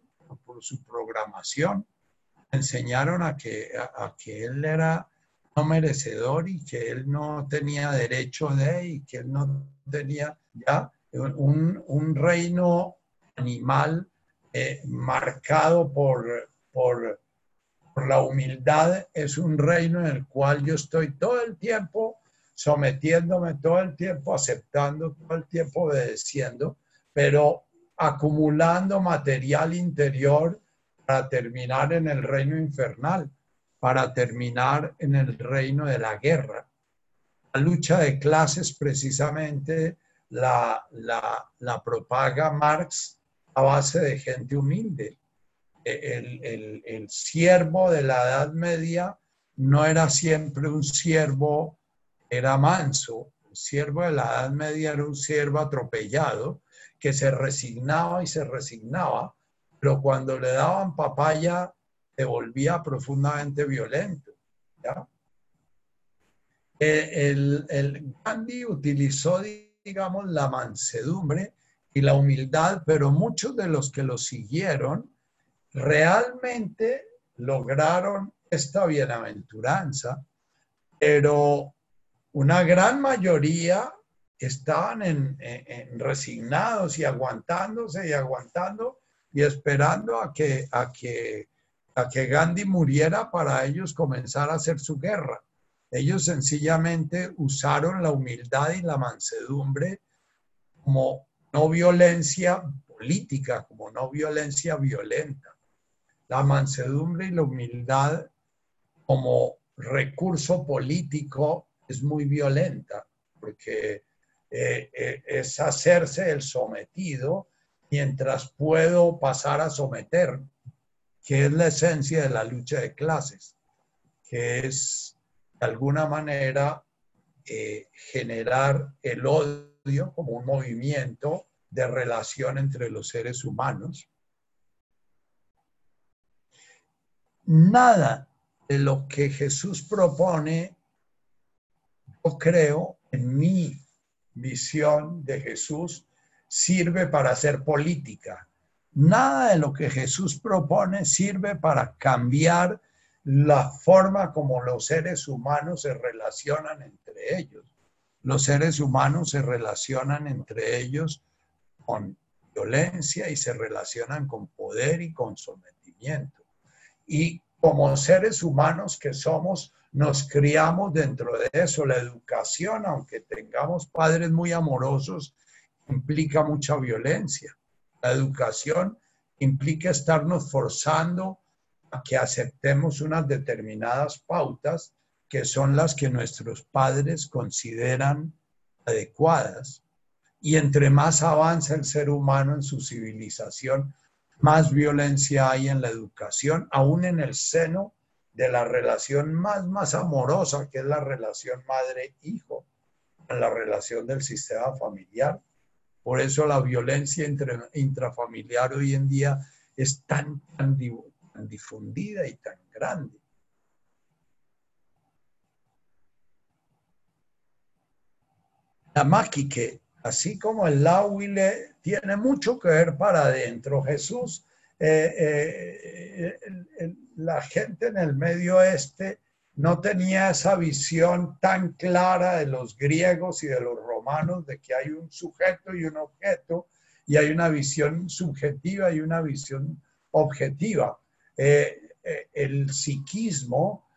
por su programación. Enseñaron a que, a, que él era merecedor y que él no tenía derecho de y que él no tenía ya un, un reino animal eh, marcado por, por, la humildad, es un reino en el cual yo estoy todo el tiempo sometiéndome, todo el tiempo aceptando, todo el tiempo obedeciendo, pero acumulando material interior para terminar en el reino infernal, para terminar en el reino de la guerra. La lucha de clases precisamente la, la, la propaga Marx a base de gente humilde. El, el, siervo de la Edad Media no era siempre un siervo, era manso. El siervo de la Edad Media era un siervo atropellado que se resignaba y se resignaba, pero cuando le daban papaya se volvía profundamente violento. El, Gandhi utilizó, digamos, la mansedumbre y la humildad, pero muchos de los que lo siguieron realmente lograron esta bienaventuranza, pero una gran mayoría estaban resignados y aguantándose y aguantando y esperando a que, a que que Gandhi muriera para ellos comenzar a hacer su guerra. Ellos sencillamente usaron la humildad y la mansedumbre como no violencia política, como no violencia violenta. La mansedumbre y la humildad como recurso político es muy violenta, porque eh, eh, es hacerse el sometido mientras puedo pasar a someter, que es la esencia de la lucha de clases, que es de alguna manera eh, generar el odio como un movimiento de relación entre los seres humanos. Nada de lo que Jesús propone, yo creo, en mi visión de Jesús, sirve para hacer política. Nada de lo que Jesús propone sirve para cambiar la forma como los seres humanos se relacionan entre ellos. Los seres humanos se relacionan entre ellos con violencia y se relacionan con poder y con sometimiento. Y como seres humanos que somos, nos criamos dentro de eso. La educación, aunque tengamos padres muy amorosos, implica mucha violencia. La educación implica estarnos forzando a que aceptemos unas determinadas pautas que son las que nuestros padres consideran adecuadas. Y entre más avanza el ser humano en su civilización, más violencia hay en la educación, aún en el seno de la relación más, más amorosa, que es la relación madre-hijo, la relación del sistema familiar. Por eso la violencia intrafamiliar hoy en día es tan, tan, difundida y tan grande. La maquique, así como el lauile, tiene mucho que ver para adentro. Jesús, eh, eh, la gente en el medio oeste no tenía esa visión tan clara de los griegos y de los romanos de que hay un sujeto y un objeto y hay una visión subjetiva y una visión objetiva. Eh, eh, el psiquismo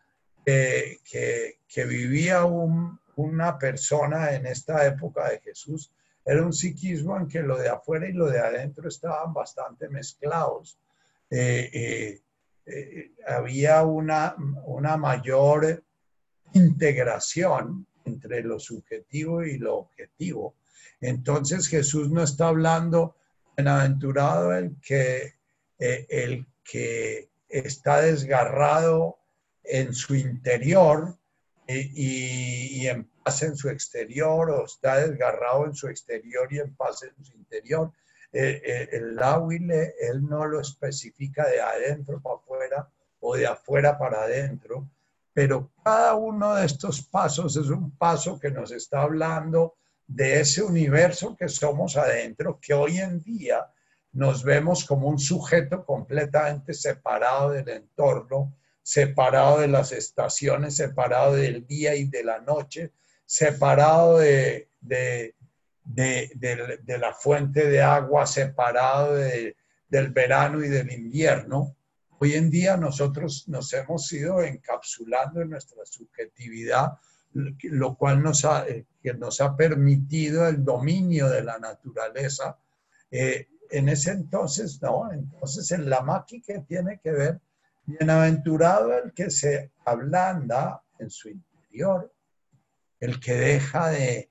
que, que, vivía una persona en esta época de Jesús era un psiquismo en que lo de afuera y lo de adentro estaban bastante mezclados. Eh, eh, había una, una mayor integración entre lo subjetivo y lo objetivo. Entonces Jesús no está hablando, bienaventurado el que, eh, el que está desgarrado en su interior y, y, en paz en su exterior, o está desgarrado en su exterior y en paz en su interior, eh, eh, el Lawile, él no lo especifica de adentro para afuera o de afuera para adentro, pero cada uno de estos pasos es un paso que nos está hablando de ese universo que somos adentro, que hoy en día nos vemos como un sujeto completamente separado del entorno, separado de las estaciones, separado del día y de la noche, separado de, de, la fuente de agua separado del verano y del invierno, hoy en día nosotros nos hemos ido encapsulando en nuestra subjetividad, lo cual nos ha, eh, que nos ha permitido el dominio de la naturaleza. Eh, en ese entonces, no, entonces en la máquina tiene que ver, bienaventurado el que se ablanda en su interior, el que deja de,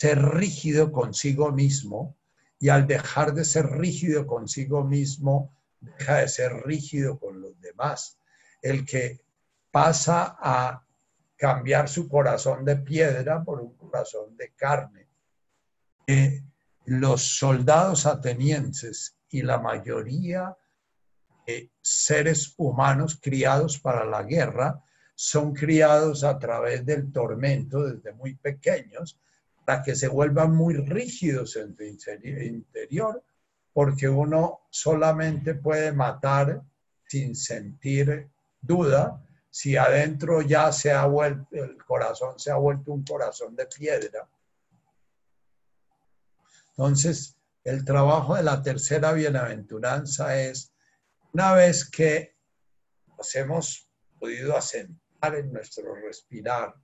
ser rígido consigo mismo y al dejar de ser rígido consigo mismo, deja de ser rígido con los demás. El que pasa a cambiar su corazón de piedra por un corazón de carne. los soldados atenienses y la mayoría de seres humanos criados para la guerra son criados a través del tormento desde muy pequeños que se vuelvan muy rígidos en tu interior, porque uno solamente puede matar sin sentir duda si adentro ya se ha vuelto, el corazón se ha vuelto un corazón de piedra. Entonces, el trabajo de la tercera bienaventuranza es, una vez que nos hemos podido asentar en nuestro respirar,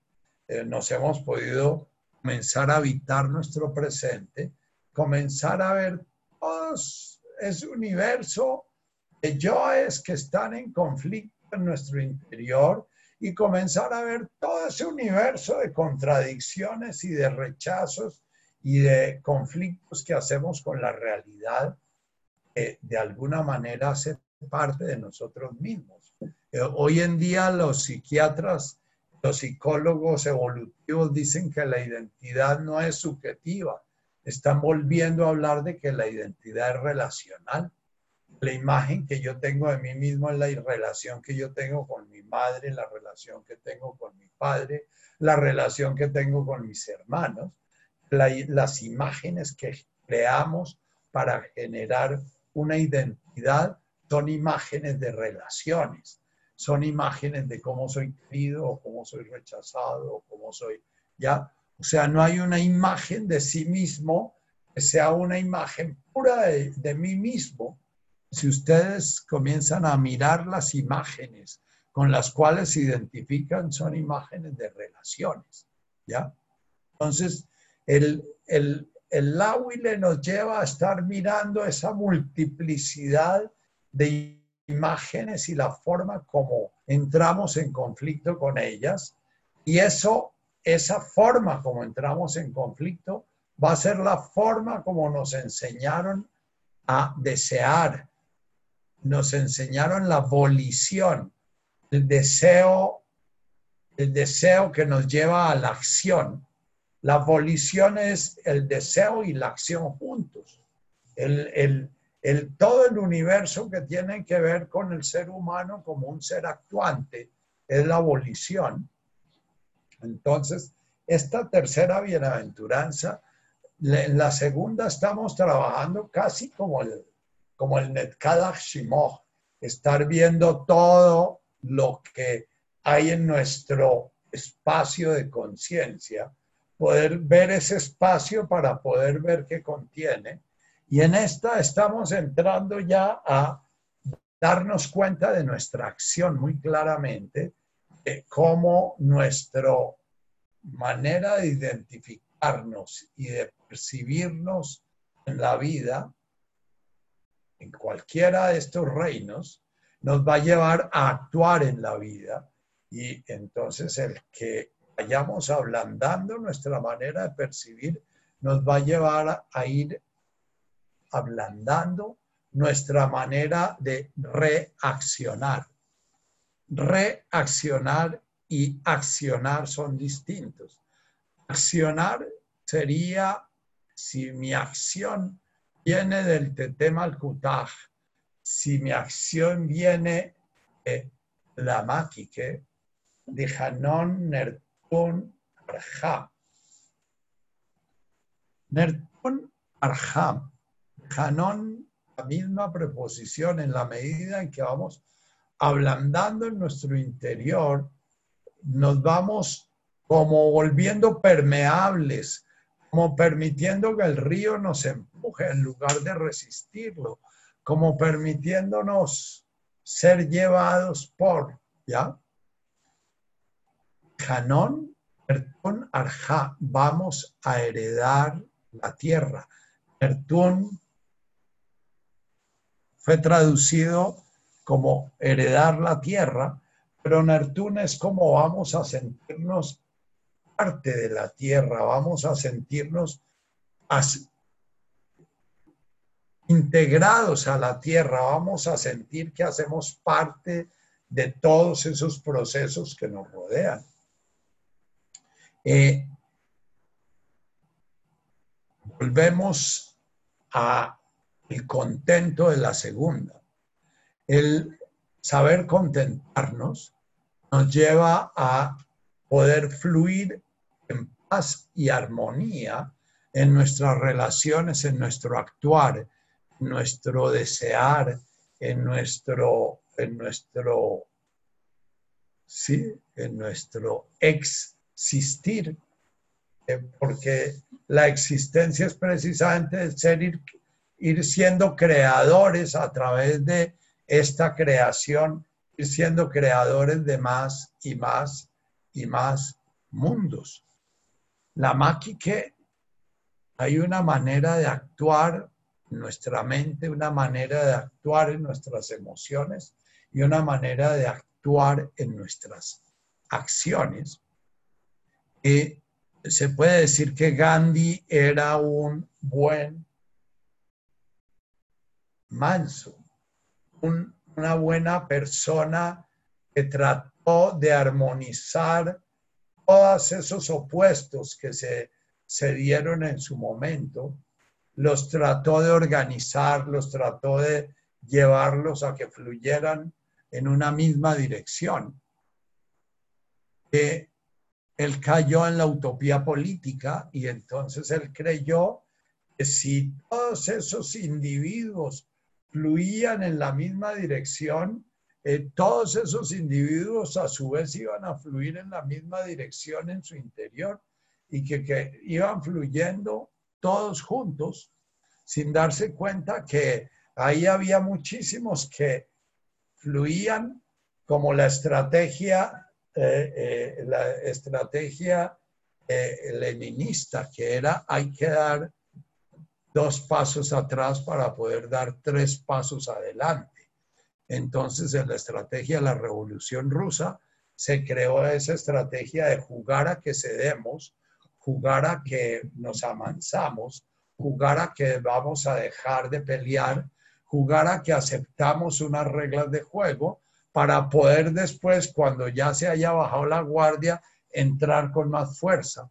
eh, nos hemos podido comenzar a habitar nuestro presente, comenzar a ver todos ese universo de yoes que están en conflicto en nuestro interior y comenzar a ver todo ese universo de contradicciones y de rechazos y de conflictos que hacemos con la realidad, que de alguna manera hace parte de nosotros mismos. Eh, hoy en día los psiquiatras, los psicólogos evolutivos dicen que la identidad no es subjetiva. Están volviendo a hablar de que la identidad es relacional. La imagen que yo tengo de mí mismo es la relación que yo tengo con mi madre, la relación que tengo con mi padre, la relación que tengo con mis hermanos, las imágenes que creamos para generar una identidad son imágenes de relaciones, son imágenes de cómo soy querido cómo soy rechazado cómo soy, ¿ya? O sea, no hay una imagen de sí mismo que sea una imagen pura de mí mismo, si ustedes comienzan a mirar las imágenes con las cuales se identifican, son imágenes de relaciones, ¿ya? Entonces, el, el, el nos lleva a estar mirando esa multiplicidad de imágenes y la forma como entramos en conflicto con ellas. Y eso, esa forma como entramos en conflicto, va a ser la forma como nos enseñaron a desear, nos enseñaron la volición, el deseo, el deseo que nos lleva a la acción. La volición es el deseo y la acción juntos. El, el, todo el universo que tiene que ver con el ser humano como un ser actuante es la volición. Entonces, esta tercera bienaventuranza, en la segunda estamos trabajando casi como el, como el Netkadach Shimoh, estar viendo todo lo que hay en nuestro espacio de conciencia, poder ver ese espacio para poder ver qué contiene. Y en esta estamos entrando ya a darnos cuenta de nuestra acción muy claramente, de cómo nuestra manera de identificarnos y de percibirnos en la vida en cualquiera de estos reinos nos va a llevar a actuar en la vida. Y entonces el que vayamos ablandando nuestra manera de percibir nos va a llevar a ir ablandando nuestra manera de reaccionar. Reaccionar y accionar son distintos. Accionar sería si mi acción viene del Tetem al si mi acción viene de la Makike, de Hanon Nertun Arham. Nertun Arham. Hanon, la misma preposición en la medida en que vamos ablandando en nuestro interior, nos vamos como volviendo permeables como permitiendo que el río nos empuje en lugar de resistirlo, como permitiéndonos ser llevados por, ¿ya? Hanón, Ertún, Arja, vamos a heredar la tierra. Ertún fue traducido como heredar la tierra, pero Nertún es como vamos a sentirnos parte de la tierra, vamos a sentirnos integrados a la tierra, vamos a sentir que hacemos parte de todos esos procesos que nos rodean. Eh, volvemos a el contento de la segunda. El saber contentarnos nos lleva a poder fluir en paz y armonía en nuestras relaciones, en nuestro actuar, en nuestro desear, en nuestro, en nuestro, sí, en nuestro existir, eh, porque la existencia es precisamente el ser ir, siendo creadores a través de esta creación ir siendo creadores de más y más y más mundos. La máquina hay una manera de actuar en nuestra mente, una manera de actuar en nuestras emociones y una manera de actuar en nuestras acciones. Y se puede decir que Gandhi era un buen manso, una buena persona que trató de armonizar todos esos opuestos que se, se dieron en su momento, los trató de organizar, los trató de llevarlos a que fluyeran en una misma dirección. Eh, él cayó en la utopía política y entonces él creyó que si todos esos individuos fluían en la misma dirección, eh, todos esos individuos a su vez iban a fluir en la misma dirección en su interior y que, iban fluyendo todos juntos sin darse cuenta que ahí había muchísimos que fluían como la estrategia, eh, eh, la estrategia leninista, que era hay que dar dos pasos atrás para poder dar tres pasos adelante. Entonces, en la estrategia de la Revolución Rusa, se creó esa estrategia de jugar a que cedemos, jugar a que nos amansamos, jugar a que vamos a dejar de pelear, jugar a que aceptamos unas reglas de juego para poder después, cuando ya se haya bajado la guardia, entrar con más fuerza.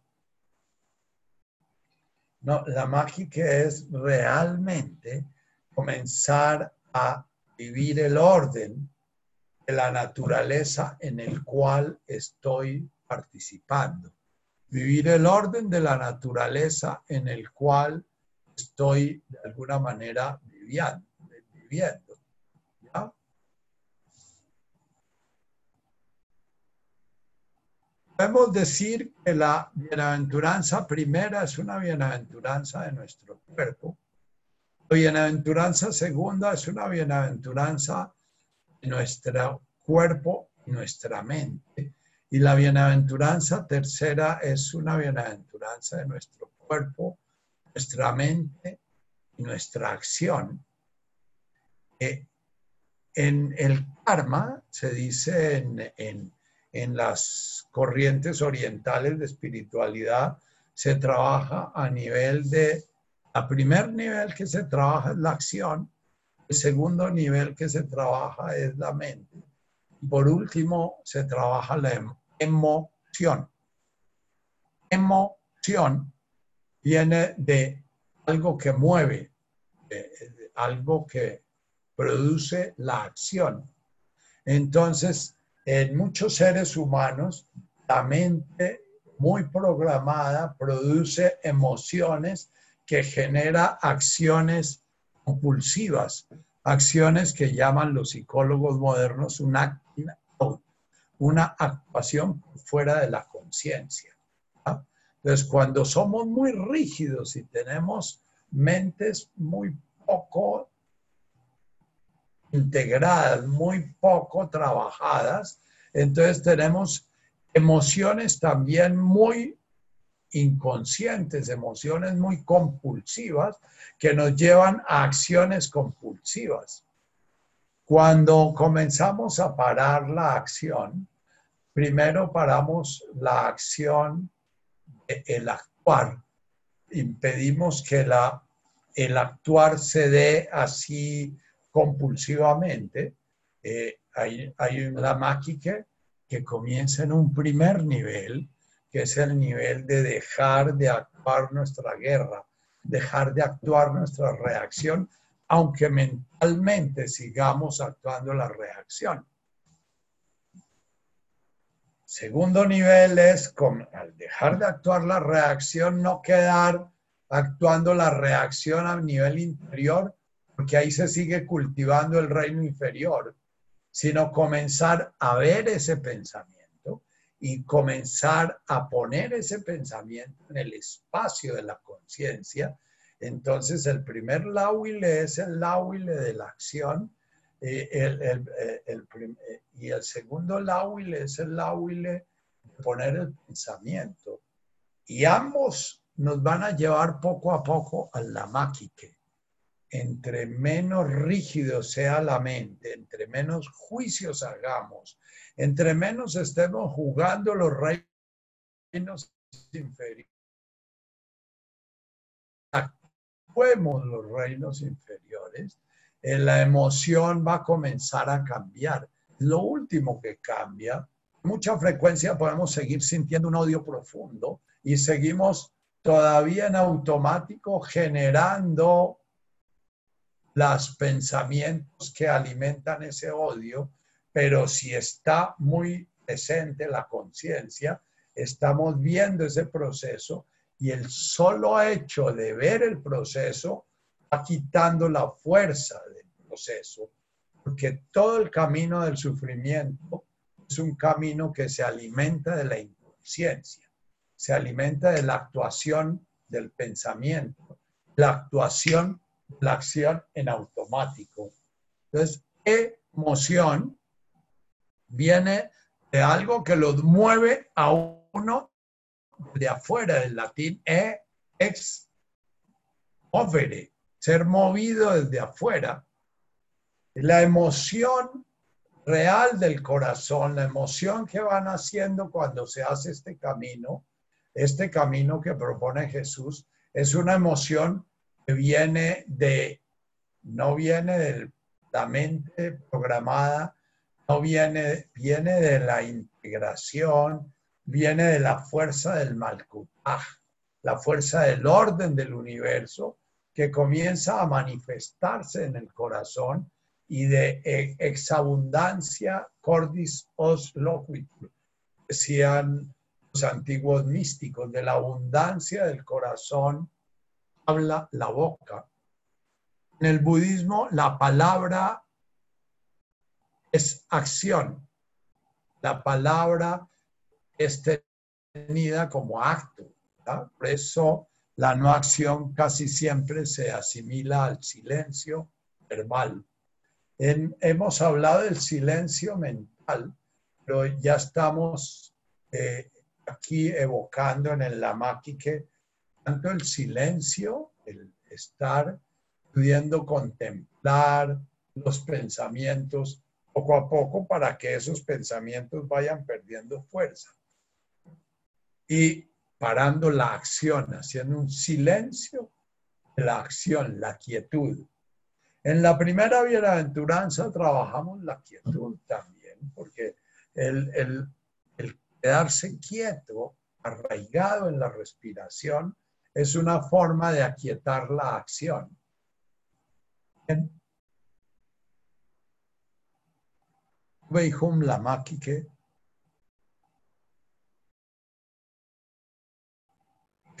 No, la mágica es realmente comenzar a vivir el orden de la naturaleza en el cual estoy participando. Vivir el orden de la naturaleza en el cual estoy de alguna manera viviendo. viviendo Podemos decir que la bienaventuranza primera es una bienaventuranza de nuestro cuerpo. La bienaventuranza segunda es una bienaventuranza de nuestro cuerpo y nuestra mente. Y la bienaventuranza tercera es una bienaventuranza de nuestro cuerpo, nuestra mente y nuestra acción. Eh, en el karma se dice en, en en las corrientes orientales de espiritualidad se trabaja a nivel de, a primer nivel que se trabaja es la acción, el segundo nivel que se trabaja es la mente, por último se trabaja la em, emoción. Emoción viene de algo que mueve, algo que produce la acción. Entonces, en muchos seres humanos, la mente muy programada produce emociones que genera acciones compulsivas, acciones que llaman los psicólogos modernos una, una actuación fuera de la conciencia. Entonces, cuando somos muy rígidos y tenemos mentes muy poco integradas, muy poco trabajadas, entonces tenemos emociones también muy inconscientes, emociones muy compulsivas que nos llevan a acciones compulsivas. Cuando comenzamos a parar la acción, primero paramos la acción, el actuar, impedimos que la, el actuar se dé así compulsivamente, eh, hay, hay, la máquina que comienza en un primer nivel, que es el nivel de dejar de actuar nuestra guerra, dejar de actuar nuestra reacción, aunque mentalmente sigamos actuando la reacción. Segundo nivel es, con, al dejar de actuar la reacción, no quedar actuando la reacción a nivel interior, porque ahí se sigue cultivando el reino inferior, sino comenzar a ver ese pensamiento y comenzar a poner ese pensamiento en el espacio de la conciencia. Entonces el primer lauile es el lauile de la acción, eh, el, el, y el segundo lauile es el lauile de poner el pensamiento. Y ambos nos van a llevar poco a poco a la máquica. Entre menos rígido sea la mente, entre menos juicios hagamos, entre menos estemos jugando los reinos inferiores, actuemos los reinos inferiores, eh, la emoción va a comenzar a cambiar. Lo último que cambia, mucha frecuencia podemos seguir sintiendo un odio profundo y seguimos todavía en automático generando los pensamientos que alimentan ese odio, pero si está muy presente la conciencia, estamos viendo ese proceso y el solo hecho de ver el proceso va quitando la fuerza del proceso, porque todo el camino del sufrimiento es un camino que se alimenta de la inconsciencia se alimenta de la actuación del pensamiento, la actuación, la acción en automático. Entonces, emoción viene de algo que lo mueve a uno de afuera, del latín e, ex, movere, ser movido desde afuera. La emoción real del corazón, la emoción que van haciendo cuando se hace este camino, este camino que propone Jesús es una emoción viene de, no viene de la mente programada, no viene, viene de la integración, viene de la fuerza del Malkutaj, la fuerza del orden del universo que comienza a manifestarse en el corazón y de e, exabundancia cordis os loquitur. Decían antiguos místicos, de la abundancia del corazón habla la boca. En el budismo la palabra es acción. La palabra es tenida como acto. Por eso la no acción casi siempre se asimila al silencio verbal. hemos hablado del silencio mental, pero ya estamos eh, aquí evocando en el que tanto el silencio, el estar pudiendo contemplar los pensamientos poco a poco para que esos pensamientos vayan perdiendo fuerza. Y parando la acción, haciendo un silencio la acción, la quietud. En la primera bienaventuranza trabajamos la quietud también, porque el, el Quedarse quieto, arraigado en la respiración, es una forma de aquietar la acción. Veihum la makike.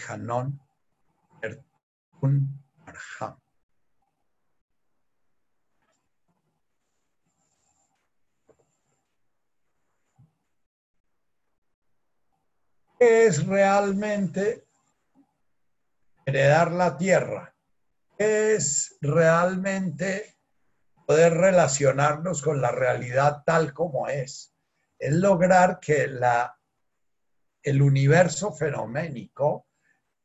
Hanon un arham. ¿Qué es realmente heredar la tierra? ¿Qué es realmente poder relacionarnos con la realidad tal como es? Es lograr que la, el universo fenoménico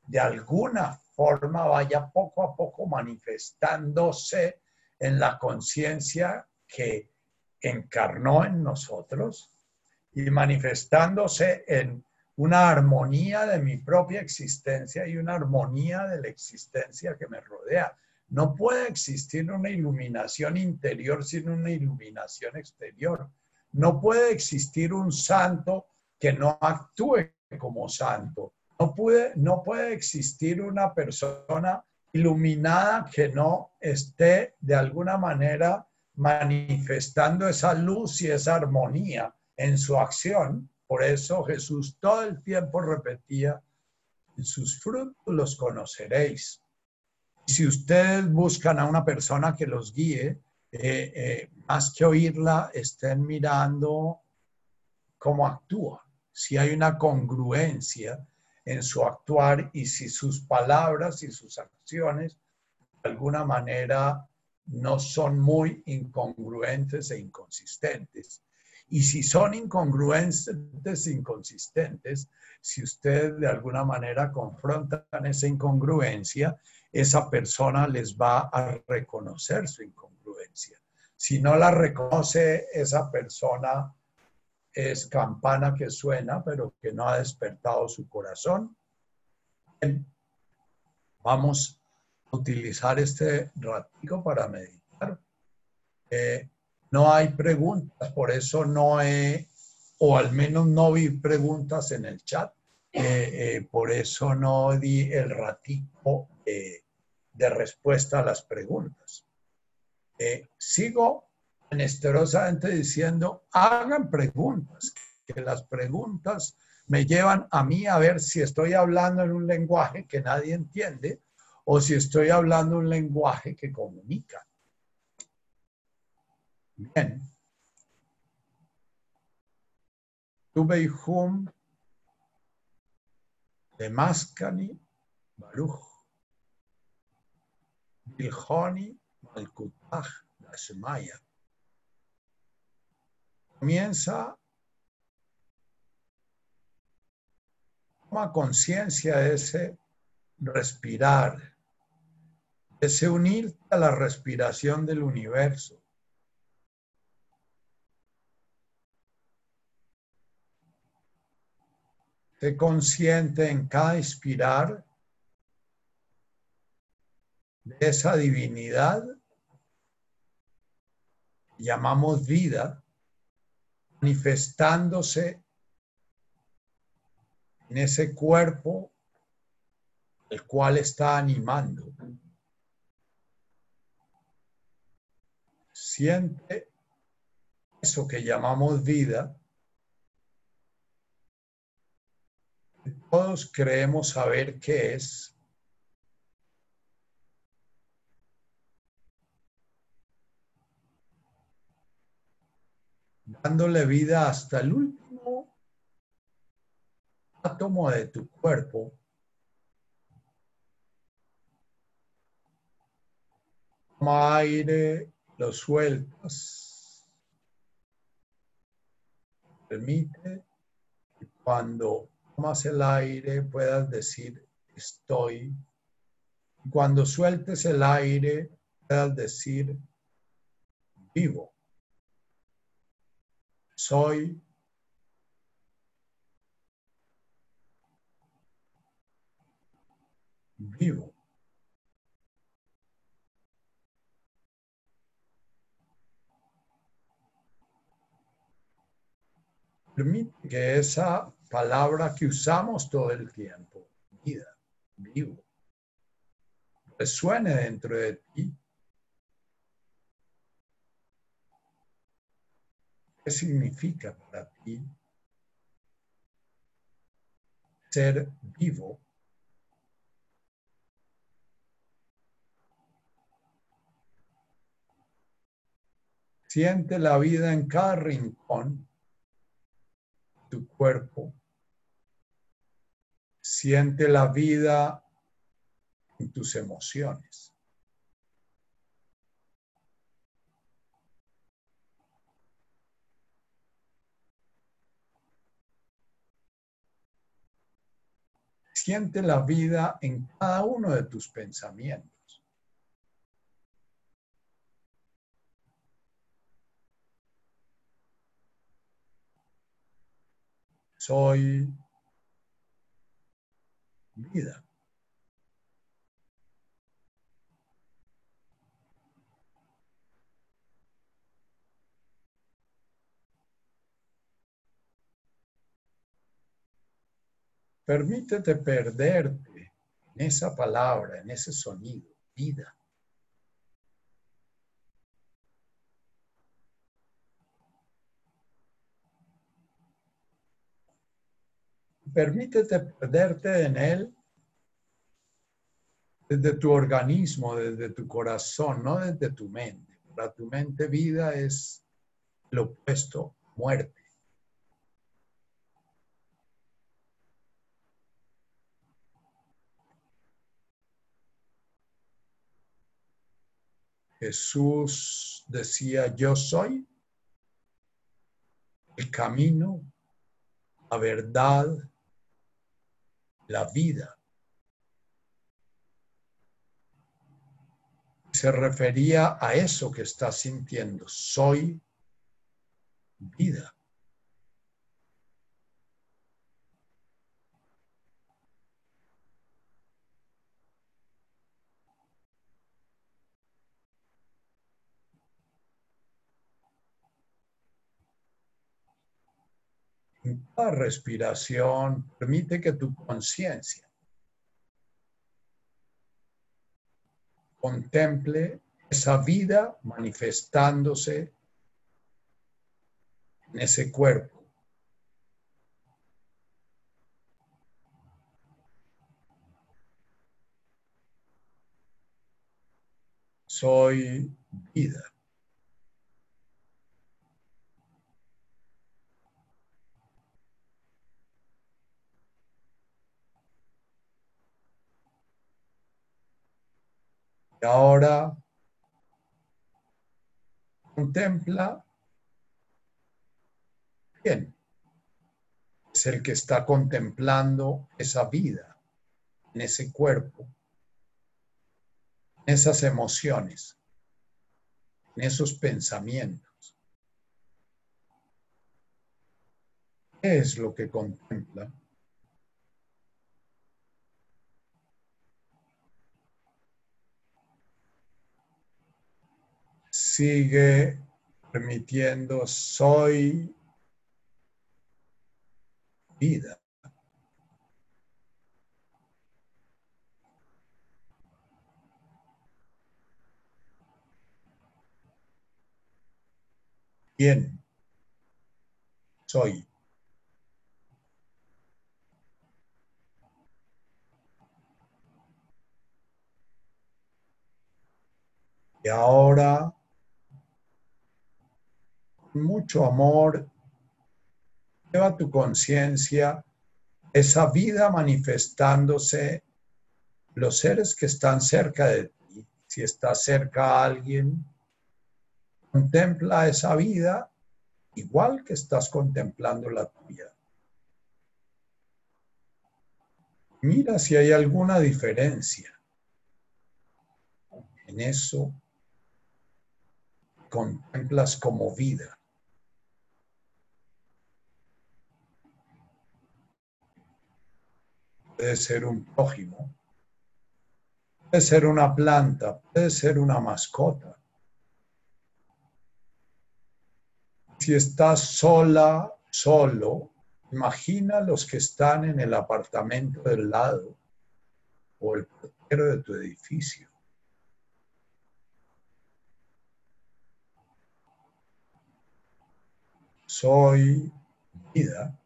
de alguna forma vaya poco a poco manifestándose en la conciencia que encarnó en nosotros y manifestándose en una armonía de mi propia existencia y una armonía de la existencia que me rodea. No puede existir una iluminación interior sin una iluminación exterior. No puede existir un santo que no actúe como santo. No puede, no puede existir una persona iluminada que no esté de alguna manera manifestando esa luz y esa armonía en su acción por eso Jesús todo el tiempo repetía, en sus frutos los conoceréis. Si ustedes buscan a una persona que los guíe, eh, eh, más que oírla, estén mirando cómo actúa, si hay una congruencia en su actuar y si sus palabras y sus acciones de alguna manera no son muy incongruentes e inconsistentes. Y si son incongruentes inconsistentes, si ustedes de alguna manera confrontan esa incongruencia, esa persona les va a reconocer su incongruencia. Si no la reconoce, esa persona es campana que suena, pero que no ha despertado su corazón. vamos a utilizar este ratico para meditar. Eh, no hay preguntas, por eso no he, o al menos no vi preguntas en el chat. Eh, eh, por eso no di el ratico de respuesta a las preguntas. sigo menesterosamente diciendo, hagan preguntas, que las preguntas me llevan a mí a ver si estoy hablando en un lenguaje que nadie entiende o si estoy hablando un lenguaje que comunica. Bien. Tubeihum de Mascani Baruch Bilhoni Malkutach Shemaya comienza, toma conciencia de ese respirar, de ese unir a la respiración del universo. Sé consciente en cada inspirar de esa divinidad llamamos vida manifestándose en ese cuerpo el cual está animando. Siente eso que llamamos vida. Todos creemos saber qué es. dándole vida hasta el último átomo de tu cuerpo. Toma aire, lo sueltas. Permite que cuando tomas el aire puedas decir estoy. Cuando sueltes el aire puedas decir vivo soy vivo. Permite que esa palabra que usamos todo el tiempo, vida, vivo, resuene dentro de ti ¿Qué significa para ti ser vivo? Siente la vida en cada rincón tu cuerpo. Siente la vida en tus emociones. Siente la vida en cada uno de tus pensamientos. Soy Permítete perderte en esa palabra, en ese sonido, vida. Permítete perderte en él desde tu organismo, desde tu corazón, no desde tu mente. Para tu mente vida es lo opuesto, muerte. Jesús decía, yo soy el camino, la verdad, la vida. Se refería a eso que está sintiendo. Soy vida. La respiración permite que tu conciencia contemple esa vida manifestándose en ese cuerpo. Soy vida. Ahora contempla bien. Es el que está contemplando esa vida en ese cuerpo, en esas emociones, en esos pensamientos. ¿Qué es lo que contempla? Sigue permitiendo soy vida. ¿Quién soy? Y ahora mucho amor, lleva tu conciencia esa vida manifestándose los seres que están cerca de ti. Si está cerca a alguien, contempla esa vida igual que estás contemplando la tuya. Mira si hay alguna diferencia en eso contemplas como vida. Puede ser un prójimo, puede ser una planta, puede ser una mascota. Si estás sola, solo, imagina los que están en el apartamento del lado o el portero de tu edificio. Soy vida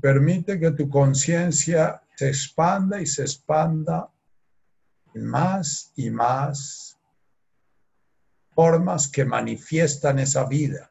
Permite que tu conciencia se expanda y se expanda en más y más formas que manifiestan esa vida.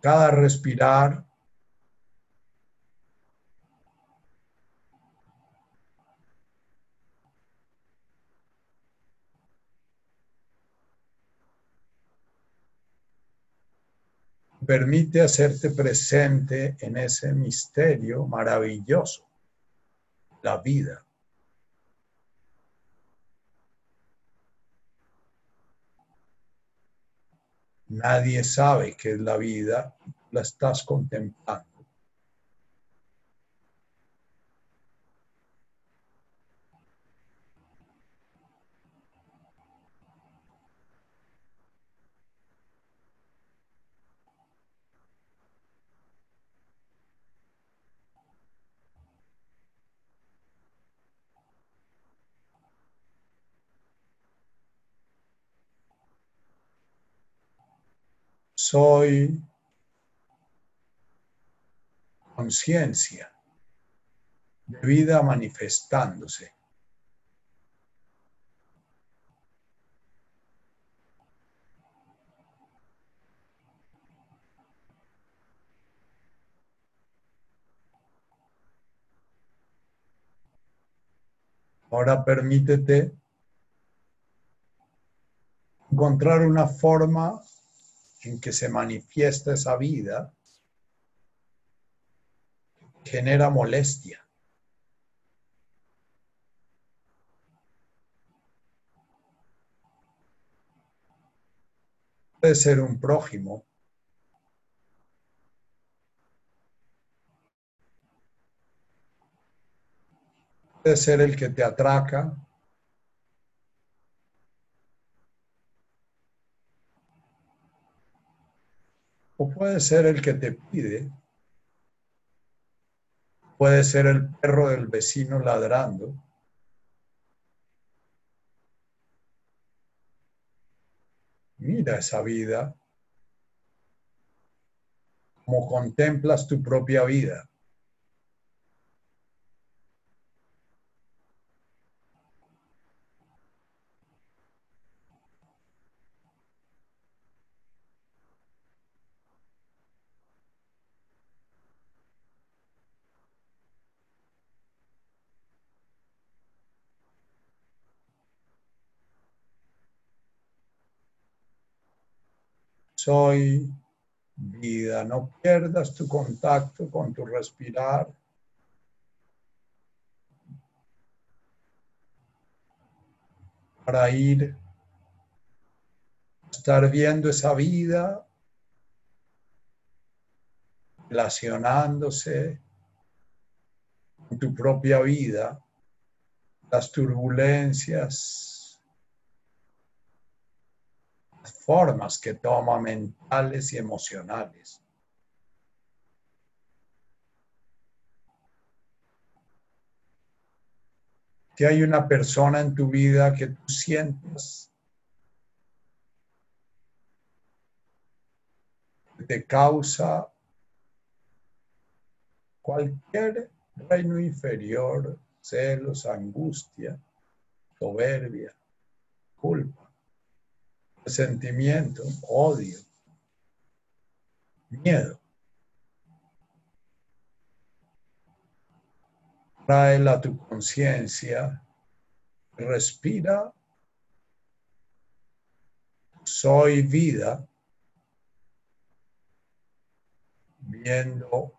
Cada respirar. Permite hacerte presente en ese misterio maravilloso, la vida. Nadie sabe qué es la vida, la estás contemplando. Soy conciencia de vida manifestándose. Ahora permítete encontrar una forma en que se manifiesta esa vida genera molestia. Puede ser un prójimo. Puede ser el que te atraca. O puede ser el que te pide. Puede ser el perro del vecino ladrando. Mira esa vida. Como contemplas tu propia vida. Soy vida. No pierdas tu contacto con tu respirar. Para ir estar viendo esa vida relacionándose con tu propia vida, las turbulencias, formas que toma mentales y emocionales. Si hay una persona en tu vida que tú sientes que te causa cualquier reino inferior, celos, angustia, soberbia, culpa sentimiento, odio, miedo. A tu conciencia, respira. Soy vida, viendo,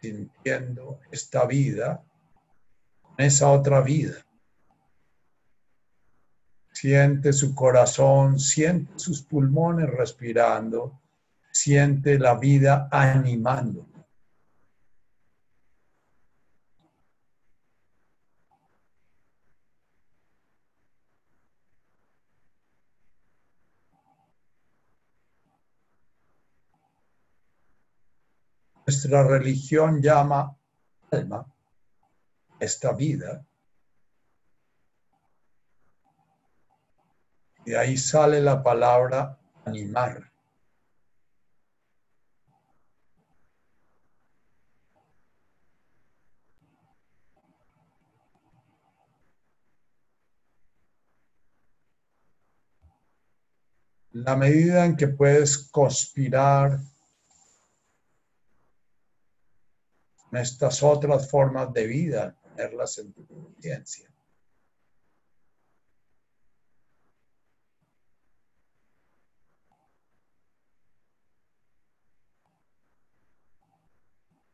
sintiendo esta vida, esa otra vida. Siente su corazón, siente sus pulmones respirando, siente la vida animando. Nuestra religión llama alma esta vida De ahí sale la palabra animar. La medida en que puedes conspirar en estas otras formas de vida, tenerlas en tu conciencia.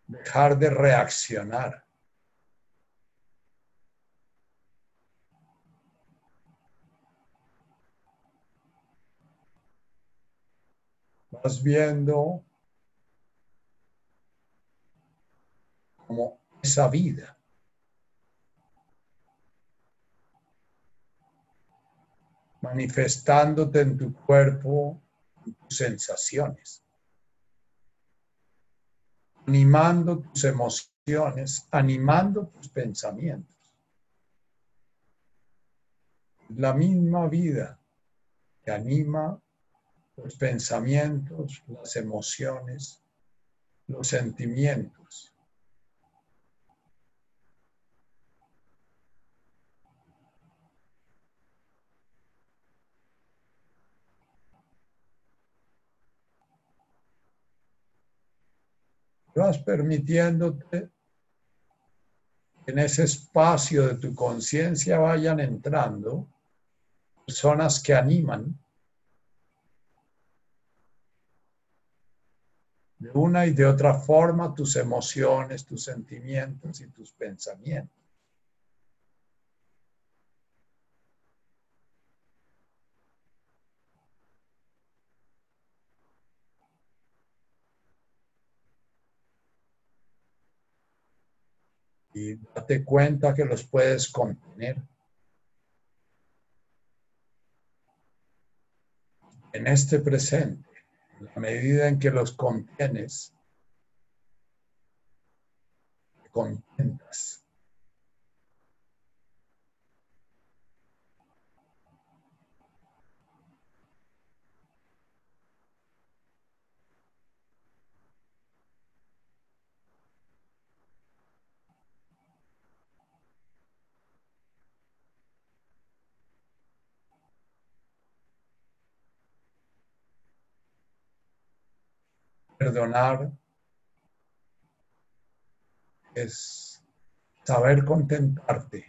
Dejar de reaccionar. Vas viendo como esa vida. manifestándote en tu cuerpo, tus sensaciones animando tus emociones, animando tus pensamientos. La misma vida que anima los pensamientos, las emociones, los sentimientos. Permitiéndote en ese espacio de tu conciencia vayan entrando personas que animan de una y de otra forma tus emociones, tus sentimientos y tus pensamientos. Y date cuenta que los puedes contener. En este presente la medida en que los contienes, te contentas. Perdonar es saber contentarte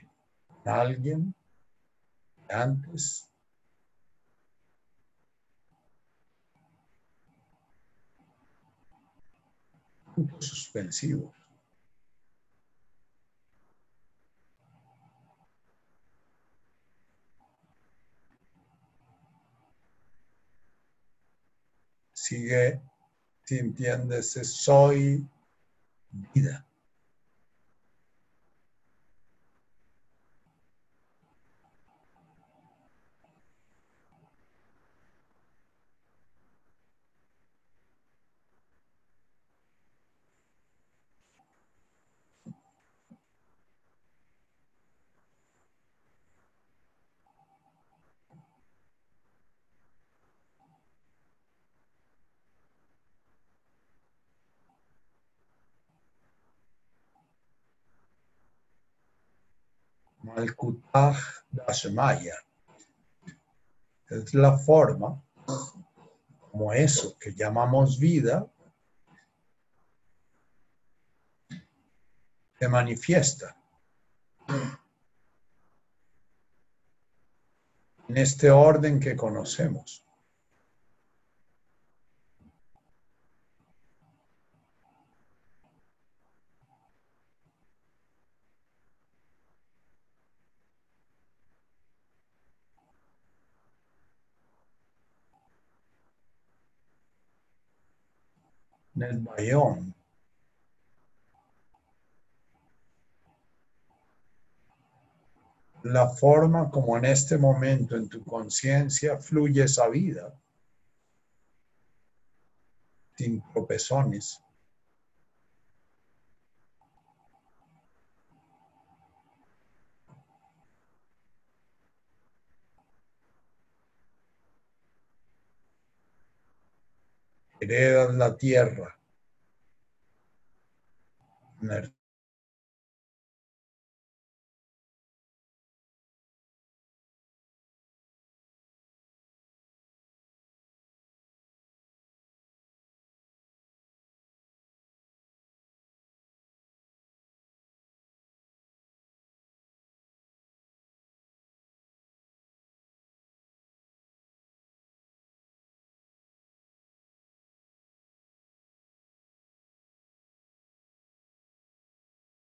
con alguien que antes suspensivo. Sigue sintiéndose soy vida. Malkutaj Dashmaya. Es la forma como eso que llamamos vida se manifiesta en este orden que conocemos. Bayón. La forma como en este momento en tu conciencia fluye esa vida, sin tropezones. Heredas la tierra,